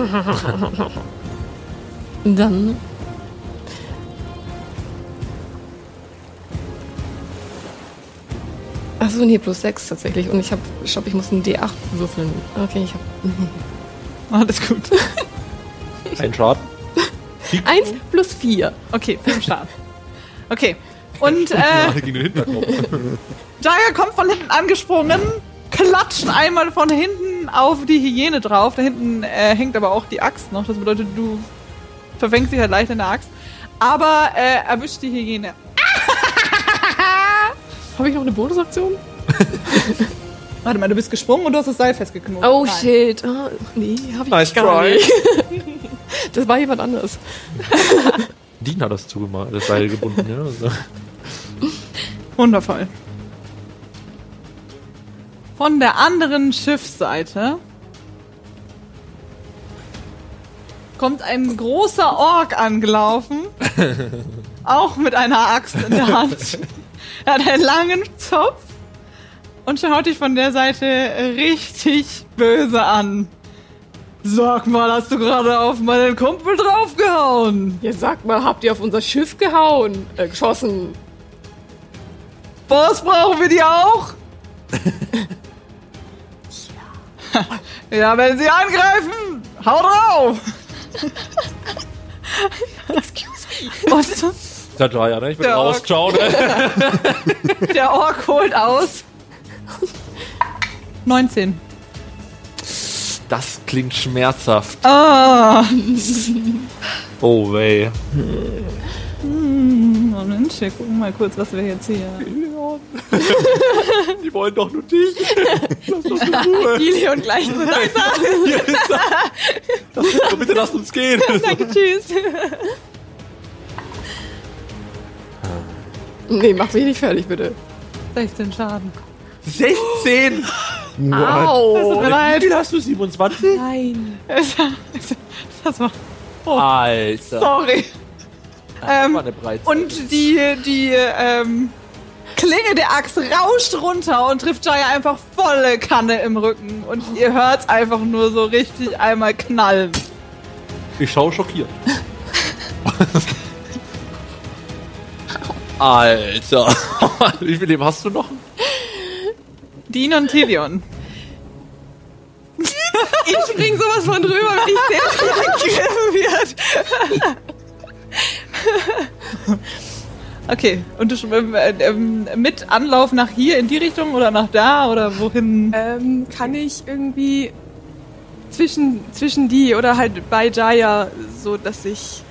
dann. Achso, nee, plus 6 tatsächlich. Und ich habe, ich glaube, ich muss einen D8 würfeln. Okay, ich habe. Alles gut. Ein Schaden. 1 plus 4. Okay, fünf Schaden. Okay. Und äh. Jaya kommt von hinten angesprungen, klatscht einmal von hinten auf die Hyäne drauf. Da hinten äh, hängt aber auch die Axt noch. Das bedeutet, du verfängst dich halt leicht in der Axt. Aber äh, erwischt die Hyäne. Habe ich noch eine Bonusaktion? Warte mal, du bist gesprungen und du hast das Seil festgeknotet. Oh Nein. shit. Ah, nee, habe ich Nice gar try. nicht. das war jemand anders. Dean hat das zugemacht, das Seil gebunden, ja. Also. Wundervoll. Von der anderen Schiffsseite kommt ein großer Ork angelaufen. auch mit einer Axt in der Hand. Er hat einen langen Zopf und schaut dich von der Seite richtig böse an. Sag mal, hast du gerade auf meinen Kumpel draufgehauen? Ja, sag mal, habt ihr auf unser Schiff gehauen? Äh, geschossen? Boss, brauchen wir die auch? ja, wenn sie angreifen, hau drauf! Excuse me. Und Da, ja, ne? Ich bin Der raus, Ork. ciao, ne? der Ork holt aus. 19. Das klingt schmerzhaft. Ah. Oh, weh. Moment, wir gucken mal kurz, was wir jetzt hier. Die wollen doch nur dich. Lass doch in Ruhe. Ilion gleich. So, bitte lasst uns gehen. Danke, tschüss. Nee, mach mich nicht fertig, bitte. 16 Schaden. 16. Au. Wie viel hast du? 27? Nein. Das war. Alter. Sorry. Das Ähm. Und die, die ähm, Klinge der Axt rauscht runter und trifft Jaya einfach volle Kanne im Rücken. Und ihr hört's einfach nur so richtig einmal knallen. Ich schaue schockiert. Alter. Wie viel Leben hast du noch? Dean und Tilion. Ich spring sowas von drüber, wenn ich der angegriffen wird. Okay, und du äh, ähm, mit Anlauf nach hier in die Richtung oder nach da oder wohin? Ähm, kann ich irgendwie zwischen, zwischen die oder halt bei Jaya, so dass ich.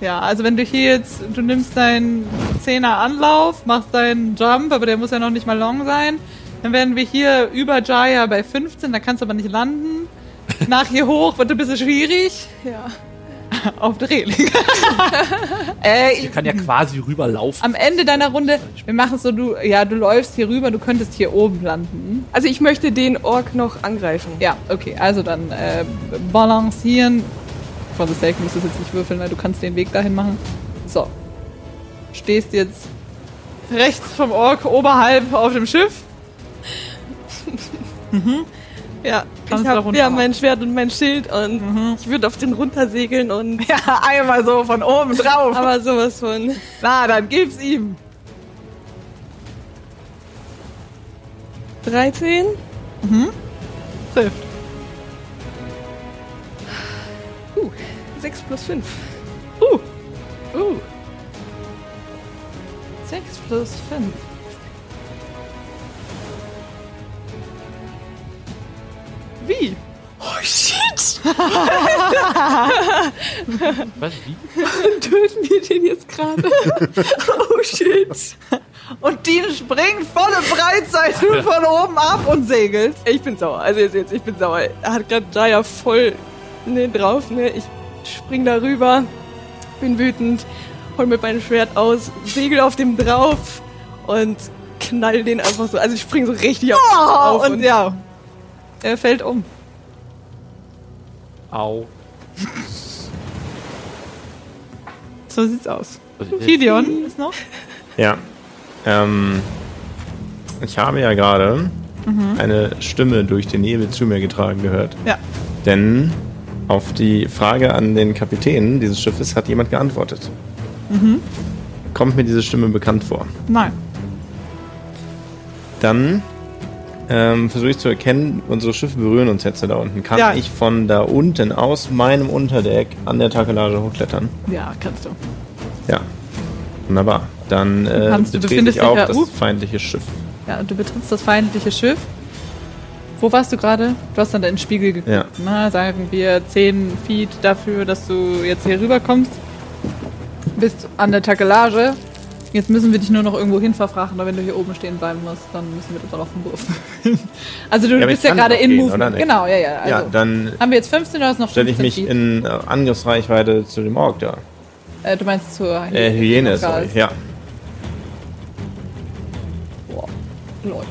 Ja, also wenn du hier jetzt, du nimmst deinen 10er Anlauf, machst deinen Jump, aber der muss ja noch nicht mal long sein. Dann werden wir hier über Jaya bei 15, da kannst du aber nicht landen. Nach hier hoch wird ein bisschen schwierig. Ja. Auf der Reling. äh, Ich kann ja quasi rüberlaufen. am Ende deiner Runde, wir machen so, du, ja, du läufst hier rüber, du könntest hier oben landen. Also ich möchte den Ork noch angreifen. Ja, okay, also dann äh, balancieren. For the sake musst du es jetzt nicht würfeln, weil du kannst den Weg dahin machen. So. Stehst jetzt rechts vom Ork oberhalb auf dem Schiff. Ja, Kannst ich habe ja mein Schwert und mein Schild und ich würde auf den runtersegeln und. Ja, einmal so von oben drauf. Aber sowas von. Na, dann gib's ihm. 13? Trifft. Plus 5. Uh, Uh. 6 plus 5. Wie? Oh shit! Was, wie? Töten wir den jetzt gerade? oh shit! Und Dean springt volle Breitseite von oben ab und segelt. Ich bin sauer. Also jetzt, jetzt ich bin sauer. Er hat gerade Jaya voll ne, drauf, ne? Ich spring da rüber, bin wütend, hol mir mein Schwert aus, segel auf dem drauf und knall den einfach so. Also ich spring so richtig auf, Oh, auf und ja, er fällt um. Au. So sieht's aus. Gideon ist noch. Ja. Ähm, ich habe ja gerade eine Stimme durch den Nebel zu mir getragen gehört. Ja. Denn auf die Frage an den Kapitän dieses Schiffes hat jemand geantwortet. Kommt mir diese Stimme bekannt vor? Nein. Dann ähm, versuche ich zu erkennen, unsere Schiffe berühren uns jetzt da unten. Kann Ja. ich von da unten aus meinem Unterdeck an der Takelage hochklettern? Ja, kannst du. Ja. Wunderbar. Dann äh, Kannst du, betrete befindest ich auch ja- das uh. feindliche Schiff. Ja, du betrittst das feindliche Schiff. Wo warst du gerade? Du hast dann deinen Spiegel geguckt. Ja. Na, sagen wir 10 Feet dafür, dass du jetzt hier rüberkommst. Bist an der Takelage. Jetzt müssen wir dich nur noch irgendwo hin verfrachten, aber wenn du hier oben stehen bleiben musst, dann müssen wir das auch auf den Wurf. also du Ja, bist ja gerade in gehen, Movement. Genau, ja, ja. Also, ja, dann haben wir jetzt 15 oder ist noch 15 stelle ich mich Feet? in äh, Angriffsreichweite zu dem Ork da. Äh, du meinst zur Äh, Hyäne, sorry. Ja. Boah, läuft.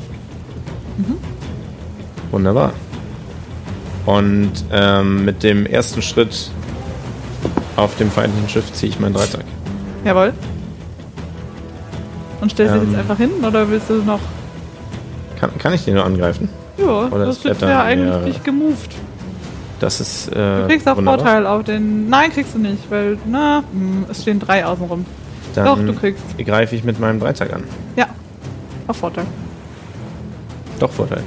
Wunderbar. Und ähm, mit dem ersten Schritt auf dem feindlichen Schiff ziehe ich meinen Dreizack. Jawohl. Und stellst dich Ähm. jetzt einfach hin oder willst du noch. Kann, kann ich den nur angreifen? Ja, Oder das ist wird ja eigentlich gemoved. Das ist. Äh, Du kriegst auch wunderbar. Vorteil auf den. Nein, kriegst du nicht, weil, na, hm, es stehen drei außen rum. Dann Doch, du kriegst. greife ich mit meinem Dreizack an. Ja. Auch Vorteil. Doch Vorteil.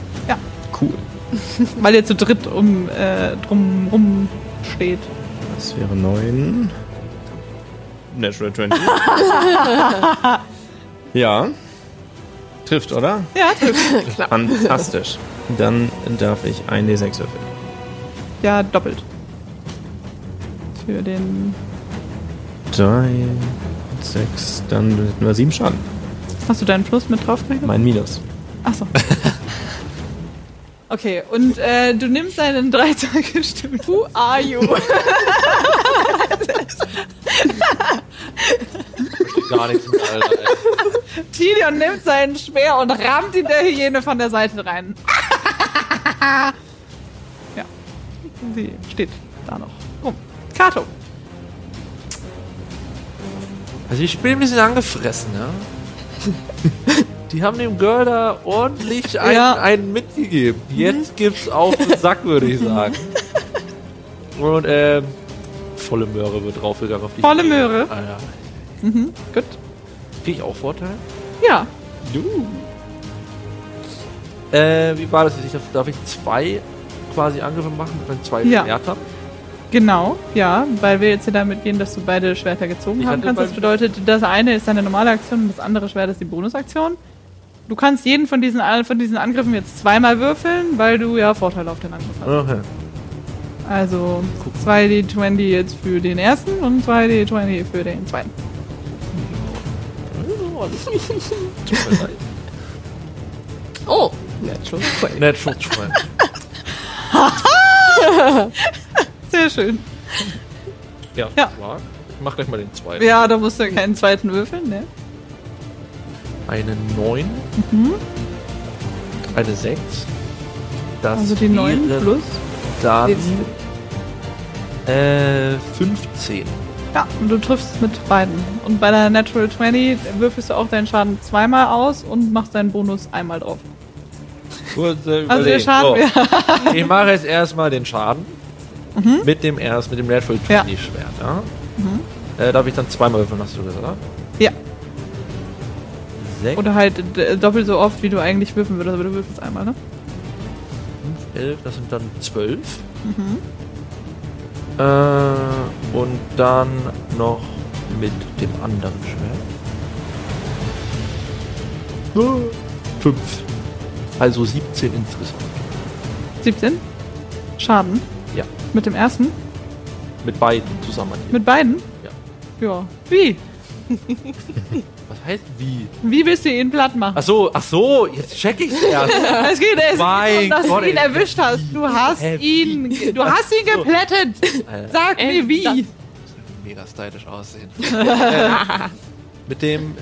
Cool. Weil ihr zu dritt um äh, drum rum steht. Das wäre 9. Natural 20. ja. Trifft, oder? Ja, trifft. Fantastisch. Dann darf ich ein D6 würfeln. ja, doppelt. Für den. 3, 6, dann hätten wir 7 Schaden. Hast du deinen Plus mit drauf? Mein Minus. Achso. Okay, und äh, du nimmst deinen drei Tage Stimme. Who are you? Gar nichts mit, Alter. ey. Tilion nimmt seinen Speer und rammt ihn der Hyäne von der Seite rein. ja. Sie steht da noch rum. Kato. Also ich bin ein bisschen angefressen, ja. Die haben dem Girl da ordentlich einen, Ja. einen mitgegeben. Jetzt gibt's auf den Sack, würde ich sagen. Und ähm, volle Möhre wird draufgegangen auf die Volle Knie. Möhre. Ah, ja. Mhm, gut. Krieg ich auch Vorteil? Ja. Äh, wie war das jetzt? Ich darf, darf ich zwei quasi Angriffe machen mit meinen zwei Ja. Schwertern? Genau, ja, weil wir jetzt hier damit gehen, dass du beide Schwerter gezogen Ich haben kannst. Das bedeutet, das eine ist deine normale Aktion und das andere Schwert ist die Bonusaktion. Du kannst jeden von diesen, von diesen Angriffen jetzt zweimal würfeln, weil du ja Vorteile auf den Angriff hast. Okay. Also 2d20 jetzt für den ersten und 2d20 für den zweiten. Oh, natural 20. Natural 20. Sehr schön. Ja, Ja. stark. Ich mach gleich mal den zweiten. Ja, da musst du keinen zweiten würfeln, ne? Eine 9. Eine 6. Das Also die 9 wäre plus. Dann äh, 15. Ja, und du triffst mit beiden. Und bei der Natural 20 würfelst du auch deinen Schaden zweimal aus und machst deinen Bonus einmal drauf. Kurz, äh, Also der. Schaden So. Ich mache jetzt erstmal den Schaden. Mit dem erst, mit dem Natural 20 Ja. Schwert, ja? Äh, darf ich dann zweimal würfeln, hast du gesagt, oder? Ja. 6, Oder halt äh, doppelt so oft, wie du eigentlich würfeln würdest, aber du würfelst einmal, ne? 11, das sind dann 12. Äh, und dann noch mit dem anderen Schwert. 5. Also 17 insgesamt. 17? Schaden? Ja. Mit dem ersten? Mit beiden zusammen. Mit beiden? Ja. Ja. Wie? Heißt wie? Wie willst du ihn platt machen? Ach so, ach so, jetzt check ich's erst. Es geht, es geht Mein darum, dass Gott, du ihn ey. erwischt hast. Du hast Hä, ihn, du hast ihn geplättet. Sag Äh, mir wie. das- Mega stylisch aussehen. äh, mit dem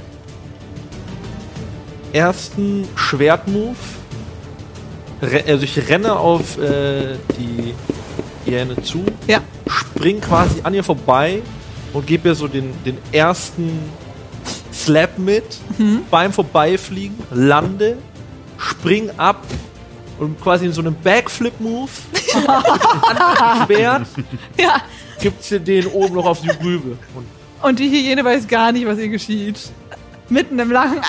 ersten Schwertmove also ich renne auf äh, die Hyäne zu, Ja. spring quasi an ihr vorbei und gebe ihr so den, den ersten Slap mit, beim Vorbeifliegen, lande, spring ab und quasi in so einem Backflip-Move Schwert Ja. gibt sie den oben noch auf die Rübe. Und Und die Hyäne weiß gar nicht, was ihr geschieht. Mitten im Lachen.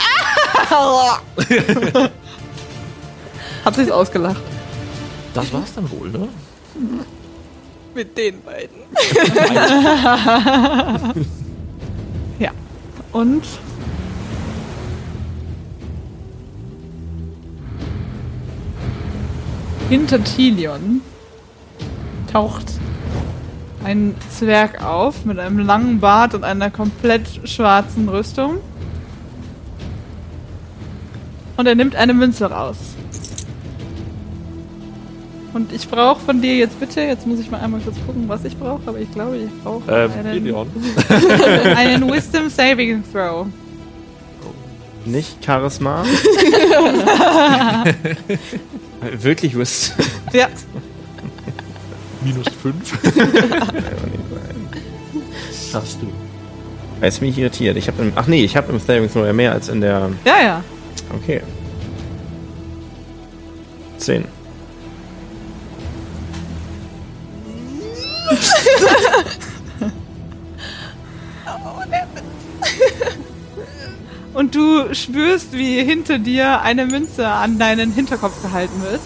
Hat sich's ausgelacht. das war's dann wohl, ne? Mit den beiden. Ja. Und hinter Tilion taucht ein Zwerg auf mit einem langen Bart und einer komplett schwarzen Rüstung. Und er nimmt eine Münze raus. Und ich brauche von dir jetzt bitte, jetzt muss ich mal einmal kurz gucken, was ich brauche, aber ich glaube, ich brauche Ähm, einen, einen Wisdom Saving Throw. Nicht Charisma. Wirklich Wist. Ja, Minus 5. Hast du. Er ist mich irritiert. Ich habe im, ach nee, ich habe im Saving Throw ja mehr als in der. ja, ja. Okay. 10. Und du spürst, wie hinter dir eine Münze an deinen Hinterkopf gehalten wird.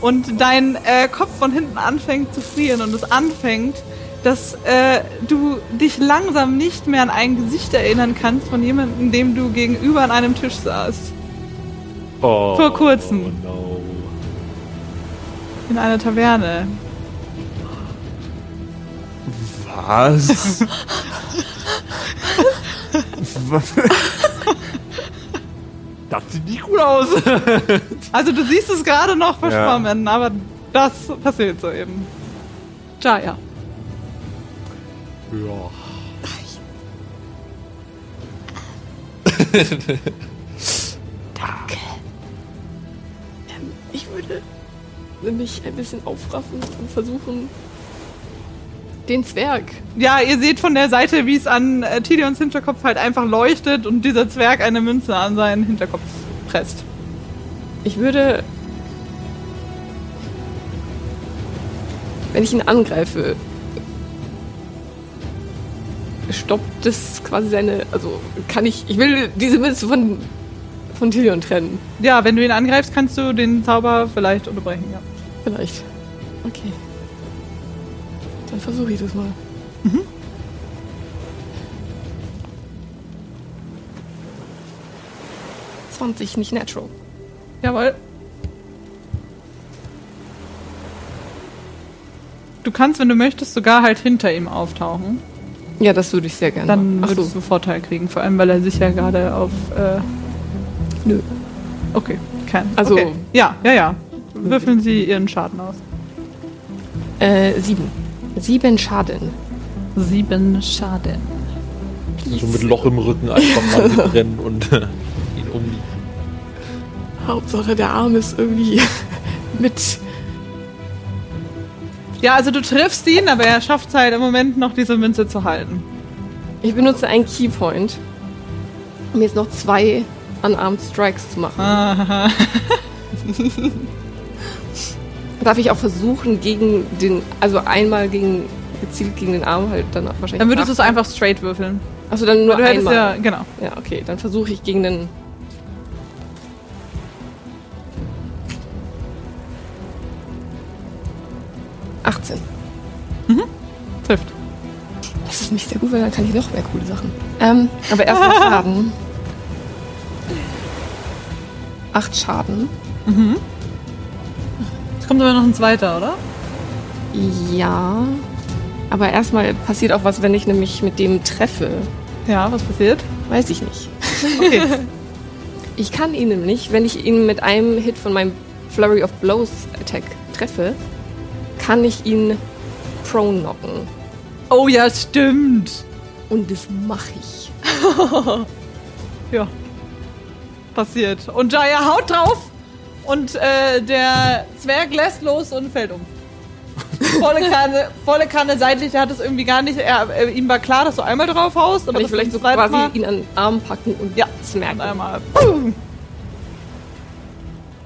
Und dein äh, Kopf von hinten anfängt zu frieren und es anfängt, dass äh, du dich langsam nicht mehr an ein Gesicht erinnern kannst von jemandem, dem du gegenüber an einem Tisch saßt. Oh, Vor kurzem. Oh no. In einer Taverne. Was? Das sieht nicht gut aus. Also du siehst es gerade noch verschwommen, aber das passiert so eben. Jaya. ja. Ich würde mich ein bisschen aufraffen und versuchen, den Zwerg. Ja, ihr seht von der Seite, wie es an äh, Tilions Hinterkopf halt einfach leuchtet und dieser Zwerg eine Münze an seinen Hinterkopf presst. Ich würde. Wenn ich ihn angreife, stoppt das quasi seine. Also kann ich. Ich will diese Münze von, von Tilion trennen. Ja, wenn du ihn angreifst, kannst du den Zauber vielleicht unterbrechen, ja. Vielleicht. Okay. Dann versuche ich das mal. Zwanzig, nicht natural. Jawohl. Du kannst, wenn du möchtest, sogar halt hinter ihm auftauchen. Ja, das würde ich sehr gerne. Dann machen. Ach würdest so. du Vorteil kriegen, vor allem weil er sich ja gerade auf. Äh, Nö. okay, kein. Also- Okay. Ja, ja, ja. Würfeln Sie Ihren Schaden aus. Äh, sieben. Sieben Schaden. Sieben Schaden. So mit Loch im Rücken einfach mal mitrennen und äh, ihn um. Hauptsache der Arm ist irgendwie mit. Ja, also du triffst ihn, aber er schafft es halt im Moment noch, diese Münze zu halten. Ich benutze einen Keypoint, um jetzt noch zwei Unarmed Strikes zu machen. Aha. Darf ich auch versuchen, gegen den. Also einmal gegen. gezielt gegen den Arm halt dann wahrscheinlich. Dann würdest du es einfach straight würfeln. Achso, dann nur du einmal. ja, genau. Ja, okay, dann versuche ich gegen den. Achtzehn. Trifft. Das ist nicht sehr gut, weil dann kann ich noch mehr coole Sachen. Ähm, aber erstmal Schaden. Acht Schaden. Es kommt aber noch ein zweiter, oder? Ja. Aber erstmal passiert auch was, wenn ich nämlich mit dem treffe. Ja, was passiert? Weiß ich nicht. Okay. Ich kann ihn nämlich, wenn ich ihn mit einem Hit von meinem Flurry of Blows Attack treffe, kann ich ihn prone knocken. oh ja, stimmt. Und das mache ich. Ja. Passiert. Und Jaya haut drauf und äh, der Zwerg lässt los und fällt um. volle Kanne, volle Kanne seitlich, der hat es irgendwie gar nicht, er, äh, ihm war klar, dass du einmal drauf haust, aber ich vielleicht so quasi Mal- ihn an den Arm packen und Ja. smacken. einmal. Boom.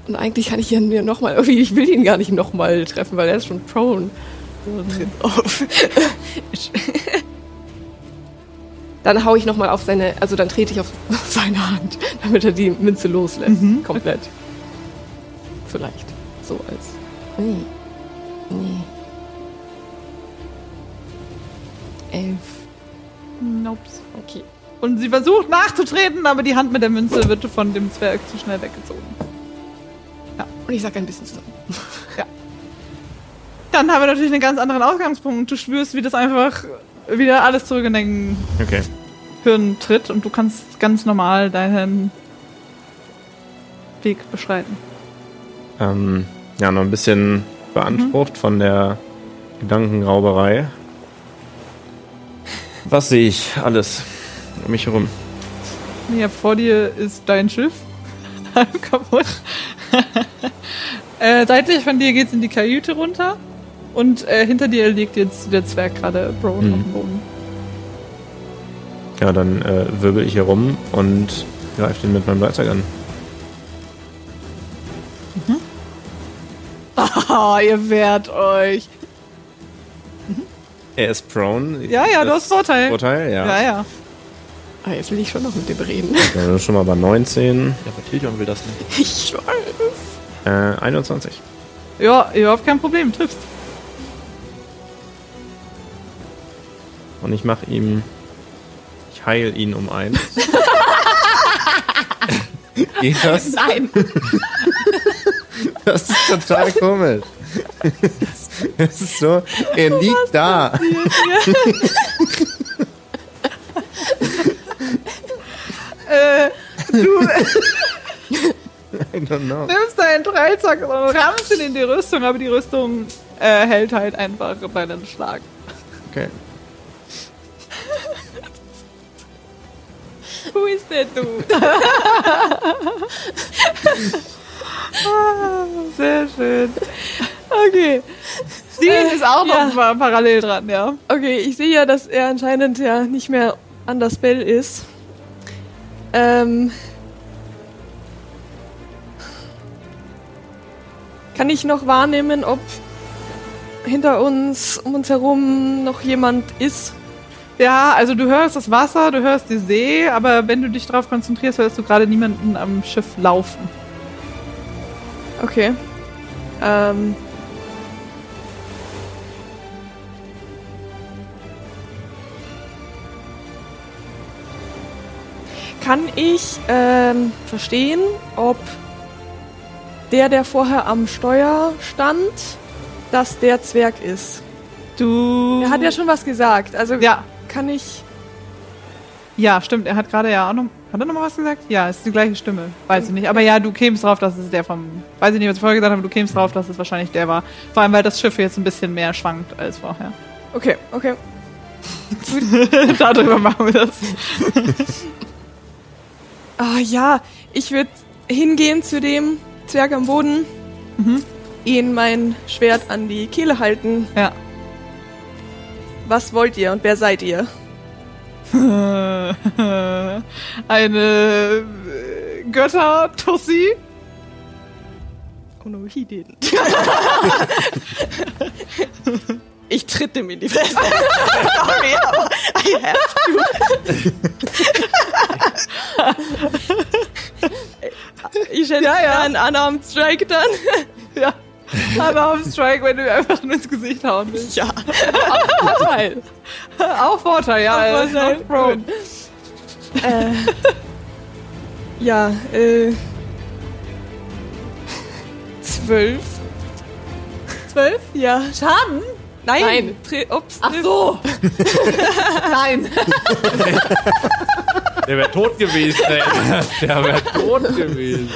Und eigentlich kann ich ihn mir nochmal, irgendwie, ich will ihn gar nicht nochmal treffen, weil er ist schon prone. So, tritt auf. dann hau ich nochmal auf seine, also dann trete ich auf seine Hand, damit er die Münze loslässt. Komplett. Vielleicht. So als. Nee. Nee. Elf. Nope. Okay. Und sie versucht nachzutreten, aber die Hand mit der Münze wird von dem Zwerg zu schnell weggezogen. Und ich sag ein bisschen zusammen. Dann haben wir natürlich einen ganz anderen Ausgangspunkt. Du spürst, wie das einfach wieder alles zurück in dein Okay. Hirn tritt und du kannst ganz normal deinen Weg beschreiten. Ähm, ja, noch ein bisschen beansprucht von der Gedankenrauberei. Was sehe ich alles um mich herum? Ja, vor dir ist dein Schiff. Halb kaputt. äh, seitlich von dir geht's in die Kajüte runter. Und äh, hinter dir liegt jetzt der Zwerg gerade Brown Mhm. auf dem Boden. Ja, dann äh, wirbel ich hier rum und greife den mit meinem Dreizack an. Ah, ihr wehrt euch. Er ist prone. Ja, ja, du Das hast Vorteil. Vorteil, ja. Ja, ja. Ah, jetzt will ich schon noch mit dem reden. ja. Dann schon mal bei 19, Ja, aber Tiljon will das nicht. Ich weiß. äh, 21. Ja, überhaupt kein Problem, triffst. Und ich mache ihm. Ich heil ihn um eins. Geht das? Nein. Das ist total komisch. Das ist so, er liegt da. äh, du I don't know. nimmst deinen Dreizack und rammst ihn in die Rüstung, aber die Rüstung äh, hält halt einfach deinen Schlag. Okay. Who is that dude? Ah, Sehr schön. Okay. Steven ist auch noch ja. mal parallel dran, ja. Okay, ich sehe ja, dass er anscheinend ja nicht mehr an das Spell ist. Ähm. Kann ich noch wahrnehmen, ob hinter uns, um uns herum noch jemand ist? Ja, also du hörst das Wasser, du hörst die See, aber wenn du dich darauf konzentrierst, hörst du gerade niemanden am Schiff laufen. Okay. Ähm. Kann ich ähm, verstehen, ob der, der vorher am Steuer stand, dass der Zwerg ist? Du. Er hat ja schon was gesagt. Also Ja, kann ich. ja, stimmt. Er hat gerade ja auch noch. Hat er noch mal was gesagt? Ja, ist die gleiche Stimme. Weiß ich nicht. Aber ja, du kämst drauf, dass es der vom. Weiß ich nicht, was ich vorher gesagt habe, aber du kämst drauf, dass es wahrscheinlich der war. Vor allem, weil das Schiff jetzt ein bisschen mehr schwankt als vorher. Okay, okay. Darüber machen wir das. Ah ja, ich würde hingehen zu dem Zwerg am Boden, ihn mein Schwert an die Kehle halten. Ja. Was wollt ihr und wer seid ihr? Eine äh, Götter-Tussi. Oh no, he didn't. ich tritt ihm in die Fresse. Sorry, aber I have to. ich hätte Ja, ja. einen Unarmed Strike dann. Ja. Aber auf Strike, wenn du mir einfach nur ins Gesicht hauen willst. Ja. Vorteil. Auch Vorteil, ja. Auch ist Vorteil, äh, ja, äh. Zwölf. Zwölf? Ja. Schaden? Nein. Nein. Tri ups, Ach so. Nein. Der wäre tot gewesen, ey. Der wäre tot gewesen.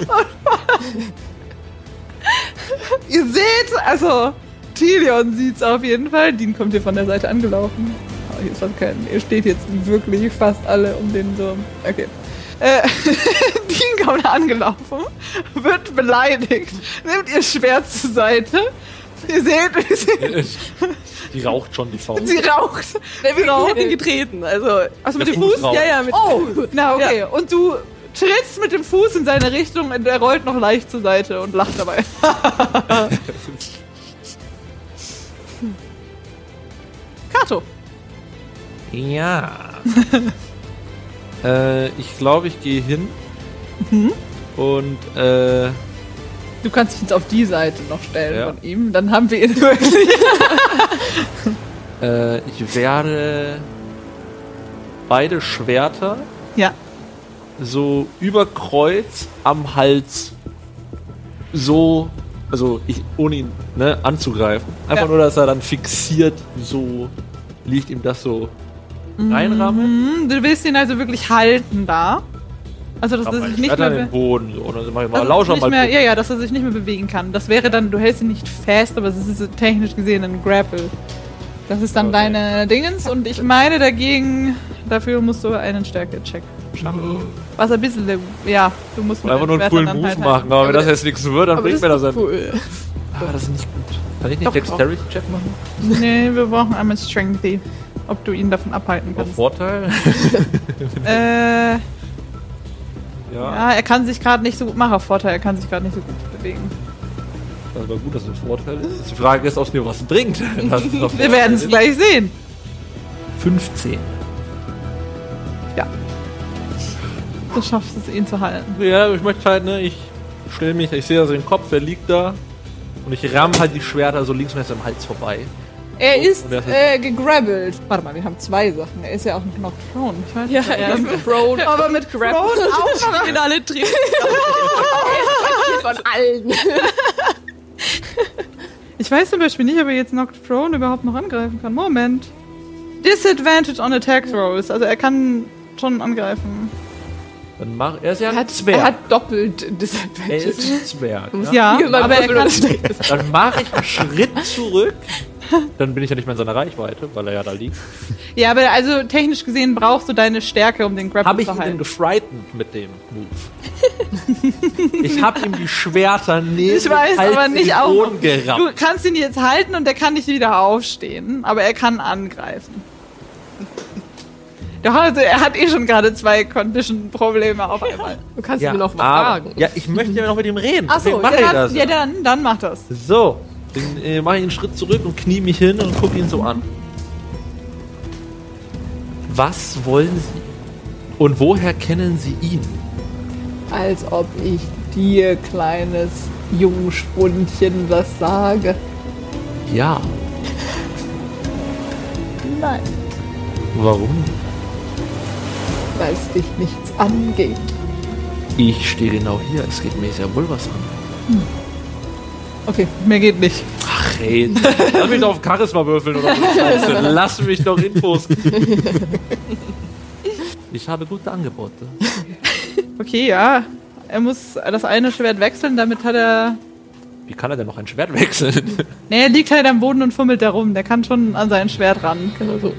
Ihr seht, also, Tilion sieht's auf jeden Fall. Dean kommt hier von der Seite angelaufen. Aber hier ist fast kein. Ihr steht jetzt wirklich fast alle um den so. Okay. Äh, Dean kommt angelaufen, wird beleidigt, nimmt ihr Schwert zur Seite. Ihr seht, wie sie, Die raucht schon, die Faust. sie raucht. Der hab ihn getreten. Also, Also mit dem Fuß raucht. ja, ja, mit Oh, dem Fuß. na okay. Und du trittst mit dem Fuß in seine Richtung und er rollt noch leicht zur Seite und lacht dabei. Kato. Ja. äh, ich glaube, ich gehe hin. Und äh, Du kannst dich jetzt auf die Seite noch stellen Ja. von ihm. Dann haben wir ihn wirklich. äh, ich werde beide Schwerter ja. So über Kreuz am Hals so, also ich, ohne ihn ne, anzugreifen. Einfach Ja. nur, dass er dann fixiert so liegt ihm das so reinrammeln. Hm, Du willst ihn also wirklich halten da. Also, dass er sich nicht mehr, den Boden so, und dann mach ich mal er Lauscher mal mehr, ja, ja, dass er sich nicht mehr bewegen kann. Das wäre dann, du hältst ihn nicht fest, aber es ist technisch gesehen ein Grapple. Das ist dann Okay. deine Dingens und ich meine dagegen, dafür musst du einen Stärke-Check schaffen. Was ein bisschen, ja, du musst mit Einfach nur einen coolen Move dann halt machen, aber wenn das das- jetzt nichts wird, dann Aber bringt das mir das halt. cool. Ah, das ist nicht gut. Kann ich nicht Dexterity-Check machen? Nee, wir brauchen einmal Strengthy. Ob du ihn davon abhalten Auf kannst. Vorteil? Äh, ja. ja, er kann sich gerade nicht so gut machen auf Vorteil, er kann sich gerade nicht so gut bewegen. Das war gut, dass es ein Vorteil ist. Die Frage ist, ob es mir was bringt. Das Wir werden es gleich sehen. 15. Du schaffst es, ihn zu halten. Ja, ich möchte halt, ne, ich stelle mich, ich sehe also den Kopf, der liegt da. Und ich ramm halt die Schwerter so links und rechts am Hals vorbei. Er ist und er ist- äh, gegrabbelt. Warte mal, wir haben zwei Sachen. Er ist ja auch ein Knocked Prone. Ich weiß Ja, er ist mit Prone. aber mit Prone auch noch. In alle Dreh. Von allen. Ich weiß zum Beispiel nicht, ob er jetzt Knocked Prone überhaupt noch angreifen kann. Moment. Disadvantage on Attack Throws. Also er kann schon angreifen. Dann mach, er ist ja Er ein hat, Zwerg. er hat doppelt er Disadvantage. ist ein Zwerg. Ja? Ja, aber er kann... Dann mache ich einen Schritt zurück. Dann bin ich ja nicht mehr in seiner Reichweite, weil er ja da liegt. Ja, aber also technisch gesehen brauchst du deine Stärke, um den Grapple Habe ich zu ihn denn halten. gefrightened mit dem Move? ich habe ihm die Schwerter neben Ich weiß, den Hals aber in nicht den auch. Gerammt. Du kannst ihn jetzt halten und er kann nicht wieder aufstehen, aber er kann angreifen. Doch, also er hat eh schon gerade zwei Condition-Probleme auf einmal. Du kannst ihn noch mal fragen. Ja, ich möchte ja noch mit ihm reden. Achso, ja, dann, das. ja dann, dann mach das. So, dann äh, mache ich einen Schritt zurück und knie mich hin und gucke ihn so an. Was wollen Sie? Und woher kennen Sie ihn? Als ob ich dir, kleines Jungspundchen, was sage. Ja. Nein, Warum? Weil es dich nichts angeht. Ich stehe genau hier. Es geht mir sehr wohl was an. Okay, mehr geht nicht. Ach ey, lass mich doch auf Charisma würfeln oder so. Scheiße. Lass mich doch Infos. Ich habe gute Angebote. Okay, ja. Er muss das eine Schwert wechseln, damit hat er. Wie kann er denn noch ein Schwert wechseln? Nee, er liegt halt am Boden und fummelt da rum. Der kann schon an sein Schwert ran. Kann also,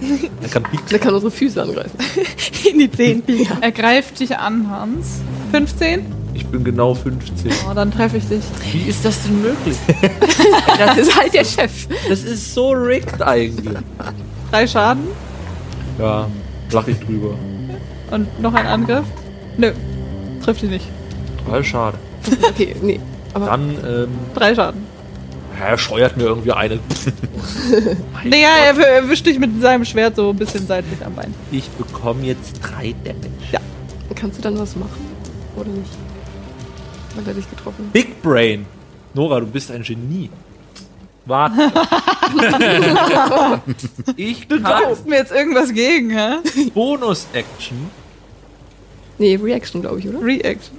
Er kann pieksen. der kann unsere Füße angreifen. In die Zehen. Er greift dich an, Hans. 15? Ich bin genau 15. Oh, dann treffe ich dich. Wie ist das denn möglich? Das ist halt der Chef. Das ist so rigged eigentlich. Drei Schaden Ja, lach ich drüber. und noch ein Angriff. Nö, trifft dich nicht. Total schade. Okay, nee. Aber Dann, ähm, Drei Schaden. Er scheuert mir irgendwie eine. Naja, er er erwischt dich mit seinem Schwert so ein bisschen seitlich am Bein. Ich bekomme jetzt drei Damage. kannst du dann was machen? Oder nicht? Hat er dich getroffen? Big Brain. Nora, du bist ein Genie. Warte. ich Du kann kommst mir jetzt irgendwas gegen, hä? Bonus-Action. Nee, Reaction, glaube ich, oder? Reaction.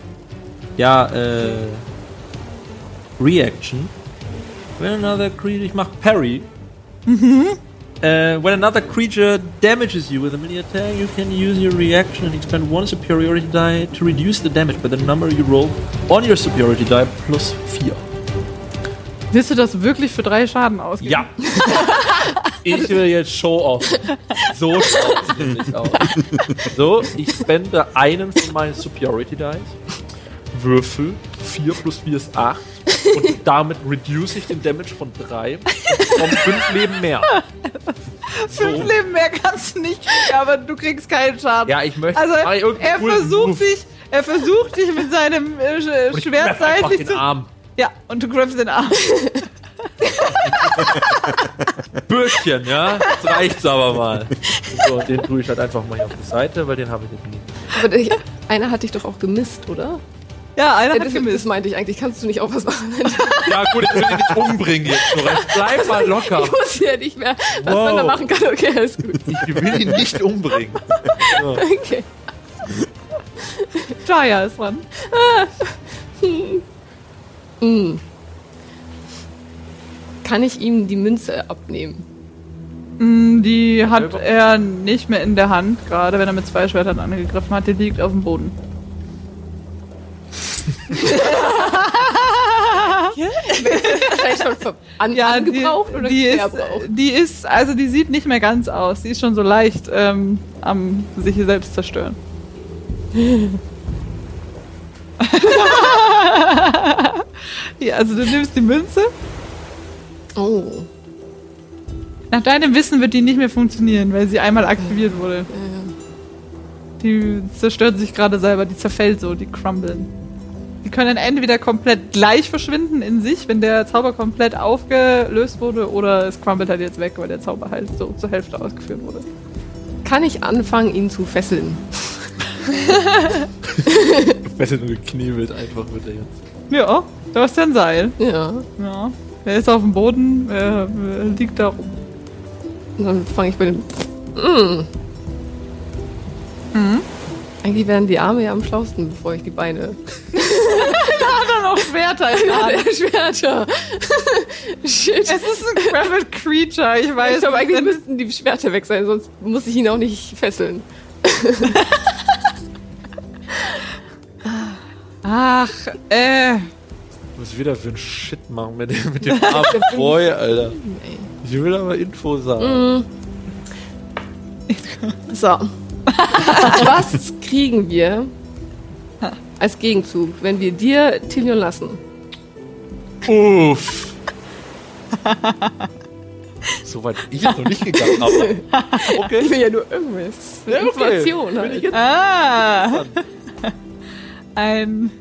Ja, äh. Reaction. When another creature. Ich mach Parry. Mhm. Uh, when another creature damages you with a melee attack, you can use your reaction and expend one superiority die to reduce the damage by the number you roll on your superiority die plus 4. Willst du das wirklich für drei Schaden ausgeben? Ja. Ich will jetzt Show-Off. So schaut es nämlich aus. So, ich spende einen von meinen Superiority Dice, würfel, 4 plus 4 ist 8 und damit reduce ich den Damage von 3 um 5 Leben mehr. Fünf So. Leben mehr kannst du nicht kriegen, aber du kriegst keinen Schaden. Ja, ich möchte Also ich er coolen versucht Move. dich, er versucht dich mit seinem äh, Sch- Und ich Schwert seitlich den zu. Arm. Ja, und du griffst den Arm. Bürkchen, ja? Jetzt reicht's aber mal. So, und den tue ich halt einfach mal hier auf die Seite, weil den habe ich nicht nie. Aber der, einer hat dich doch auch gemisst, oder? Ja, einer Ja, hat das, das gemisst. meinte ich eigentlich. Kannst du nicht auch was machen? Ja, gut, ich will ihn nicht umbringen jetzt. Lorenz. Bleib mal locker. Ich wusste ja nicht mehr, was Wow. man da machen kann. Okay, alles gut. Ich will ihn nicht umbringen. Okay. Jaya ist dran. Hm. Kann ich ihm die Münze abnehmen? Mm, Die hat er nicht mehr in der Hand, gerade wenn er mit zwei Schwertern angegriffen hat. Die liegt auf dem Boden. An angebraucht die, oder die ist, die ist, also die sieht nicht mehr ganz aus. Die ist schon so leicht ähm, am sich selbst zerstören. ja, also du nimmst die Münze. Oh. Nach deinem Wissen wird die nicht mehr funktionieren, weil sie einmal aktiviert wurde. Die zerstört sich gerade selber, die zerfällt so, die crumblen. Die können entweder komplett gleich verschwinden in sich, wenn der Zauber komplett aufgelöst wurde, oder es crumbelt halt jetzt weg, weil der Zauber halt so zur Hälfte ausgeführt wurde. Kann ich anfangen, ihn zu fesseln? Besser nur geknebelt einfach wird er jetzt. Ja, da ist ja ein Seil. Ja. Ja. Er ist auf dem Boden, er, er liegt da rum. Und dann fange ich bei dem. Mm. Mhm. Eigentlich wären die Arme ja am schlausten, bevor ich die Beine. Dann noch Schwerter in der Hand. Der Schwerter. Shit. Es ist ein Gravel Creature, ich weiß. ich glaube, eigentlich müssten die Schwerter weg sein, sonst muss ich ihn auch nicht fesseln. Ach, äh. Was wieder für ein Shit machen mit dem, mit dem armen Boy, Alter. Ich will aber Infos haben. So. Was kriegen wir als Gegenzug, wenn wir dir Tilion lassen? Uff. so weit bin ich jetzt noch nicht gegangen, aber. Okay. Ich will ja nur irgendwas. Ja, okay. Information halt. Ah. Ein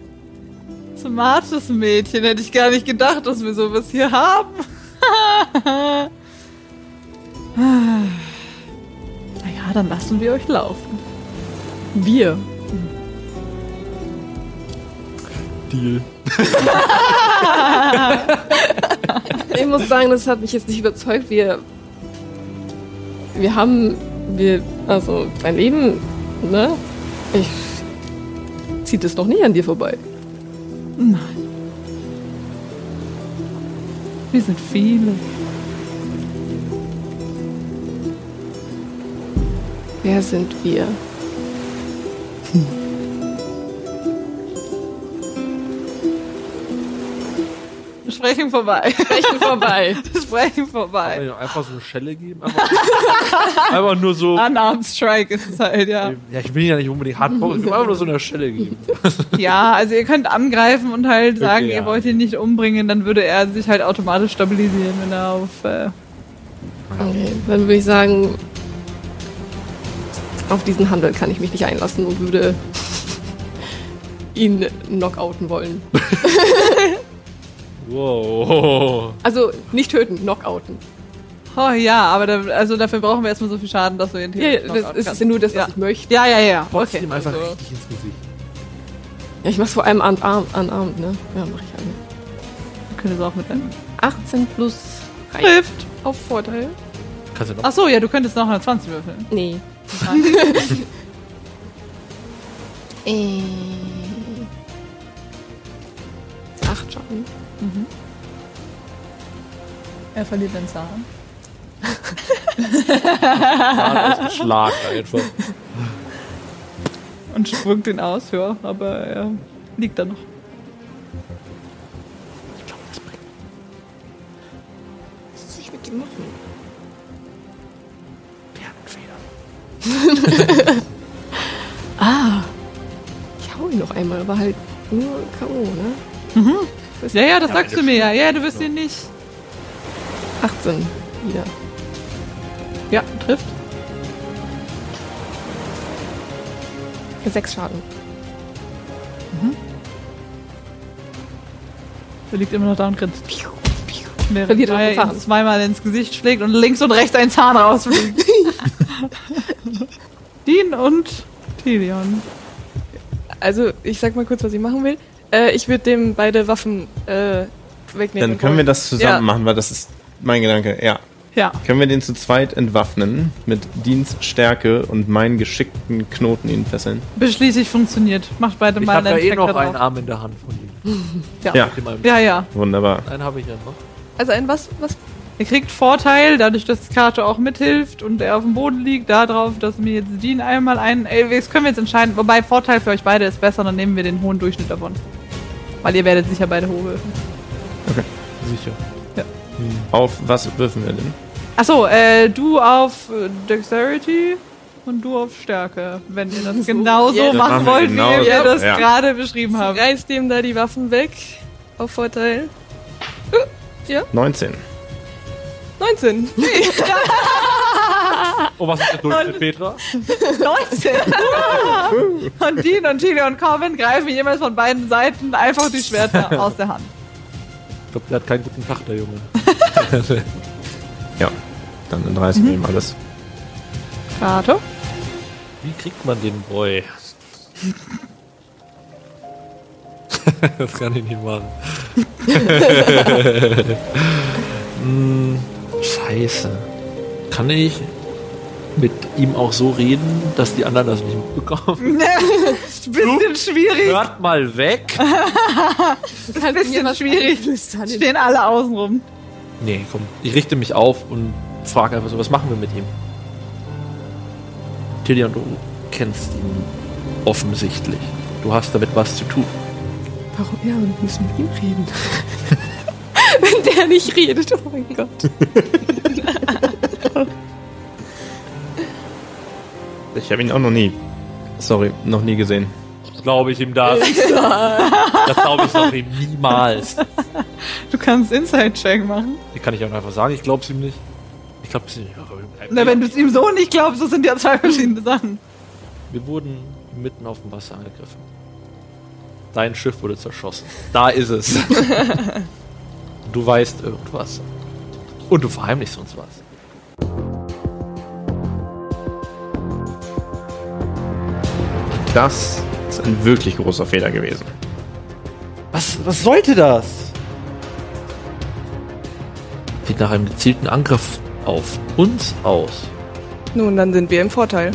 smartes Mädchen. Hätte ich gar nicht gedacht, dass wir sowas hier haben. dann lassen wir euch laufen. Wir. Deal. Ich muss sagen, das hat mich jetzt nicht überzeugt. Wir, wir haben, wir, also dein Leben, ne? Ich zieht es doch nicht an dir vorbei. Nein. Wir sind viele. Wer sind wir? Sprechen vorbei. Sprechen vorbei. Sprechen Kann vorbei. ich auch einfach so eine Schelle geben? Einfach, einfach nur so. Unarmed Strike ist es halt, ja. Ja, ich will ihn ja nicht unbedingt hardcore, ich will einfach nur so eine Schelle geben. Ja, also ihr könnt angreifen und halt sagen, ja. ihr wollt ihn nicht umbringen, dann würde er sich halt automatisch stabilisieren, wenn er auf. Äh, Okay, dann würde ich sagen, auf diesen Handel kann ich mich nicht einlassen und würde ihn knockouten wollen. Wow. Also nicht töten, knockouten. oh ja, aber da, also dafür brauchen wir erstmal so viel Schaden, dass du ihn Ja, ja, das ist kannst. ja nur das, was Ja. ich möchte. Ja, ja, ja. Okay. ihm einfach also- richtig ins Gesicht. Ja, ich mach's vor allem an Arm, an Arm, ne? Ja, mach ich alle. Wir können es auch mit einem 18 plus 3 Trifft. auf Vorteil. Kannst du noch? Ach so, ja, du könntest noch eine 20 würfeln. Nee. äh. Acht Schaden. Er verliert den Zahn. Zahn ausgeschlagen einfach. Und spuckt ihn aus, ja, aber er liegt da noch. Was soll ich mit dem machen? Einmal, aber halt nur K.O., ne? Ja, ja, das sagst du mir ja. Ja, du wirst ihn nicht. 18 wieder. Ja, trifft. Sechs Schaden. Er liegt immer noch da und grinst. Während er zweimal ins Gesicht schlägt und links und rechts ein Zahn rausfliegt. Dean und Tilion. Also, ich sag mal kurz, was ich machen will. Äh, ich würde dem beide Waffen äh, wegnehmen. Dann können wir das zusammen Ja. machen, weil das ist mein Gedanke. Ja. Ja. Können wir den zu zweit entwaffnen mit Dienststärke und meinen geschickten Knoten ihn fesseln? Beschließlich funktioniert. Macht beide Ich mal habe ja einen eh noch einen. Arm in der Hand von ihm. Ja. Ja. Einen- Ja, ja. Wunderbar. Einen habe ich ja noch. Also ein was? Was? Er kriegt Vorteil, dadurch, dass Kato auch mithilft und er auf dem Boden liegt, darauf, dass mir jetzt Dean einmal einen. Ey, das können wir jetzt entscheiden. Wobei Vorteil für euch beide ist besser, dann nehmen wir den hohen Durchschnitt davon. Weil ihr werdet sicher beide hoch würfeln. Sicher. Auf was würfen wir denn? Achso, äh, du auf äh, Dexterity und du auf Stärke, wenn ihr das genauso Ja, das machen wollt, genauso, wie ihr das ja. gerade beschrieben habt. Reißt dem da die Waffen weg. Auf Vorteil. 19. 19. Oh, was ist der Durchschnitt, Petra? 19. und Dean und Chile und Corbin greifen jeweils von beiden Seiten einfach die Schwerter aus der Hand. Ich glaube, der hat keinen guten Tag, der Junge. Ja. Dann in 30 mhm. alles. Kato? Wie kriegt man den Boy? das kann ich nicht machen. hm, scheiße. Kann ich mit ihm auch so reden, dass die anderen das nicht mitbekommen? Bisschen schwierig. Hört mal weg! Bisschen schwierig. Stehen alle außen rum. Nee, komm. Ich richte mich auf und frage einfach so, was machen wir mit ihm? Tilian, du kennst ihn offensichtlich. Du hast damit was zu tun. Warum? Ja, wir müssen mit ihm reden. Der nicht redet, oh mein Gott. Ich habe ihn auch noch nie. Sorry, noch nie gesehen. Glaube ich ihm das? das glaube ich doch ihm niemals. Du kannst Inside-Check machen. Die kann ich auch einfach sagen, ich glaube es ihm nicht. Ich glaube es ihm nicht. Na, wenn du es ihm so nicht glaubst, das sind ja zwei verschiedene Sachen. Wir wurden mitten auf dem Wasser angegriffen. Dein Schiff wurde zerschossen. Da ist es. du weißt irgendwas. Und du verheimlichst uns was. Das ist ein wirklich großer Fehler gewesen. Was, was sollte das? Sieht nach einem gezielten Angriff auf uns aus. Nun, dann sind wir im Vorteil.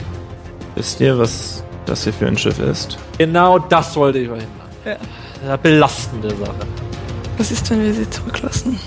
Wisst ihr, was das hier für ein Schiff ist? Genau das wollte ich verhindern. Ja. Eine belastende Sache. Was ist, wenn wir sie zurücklassen?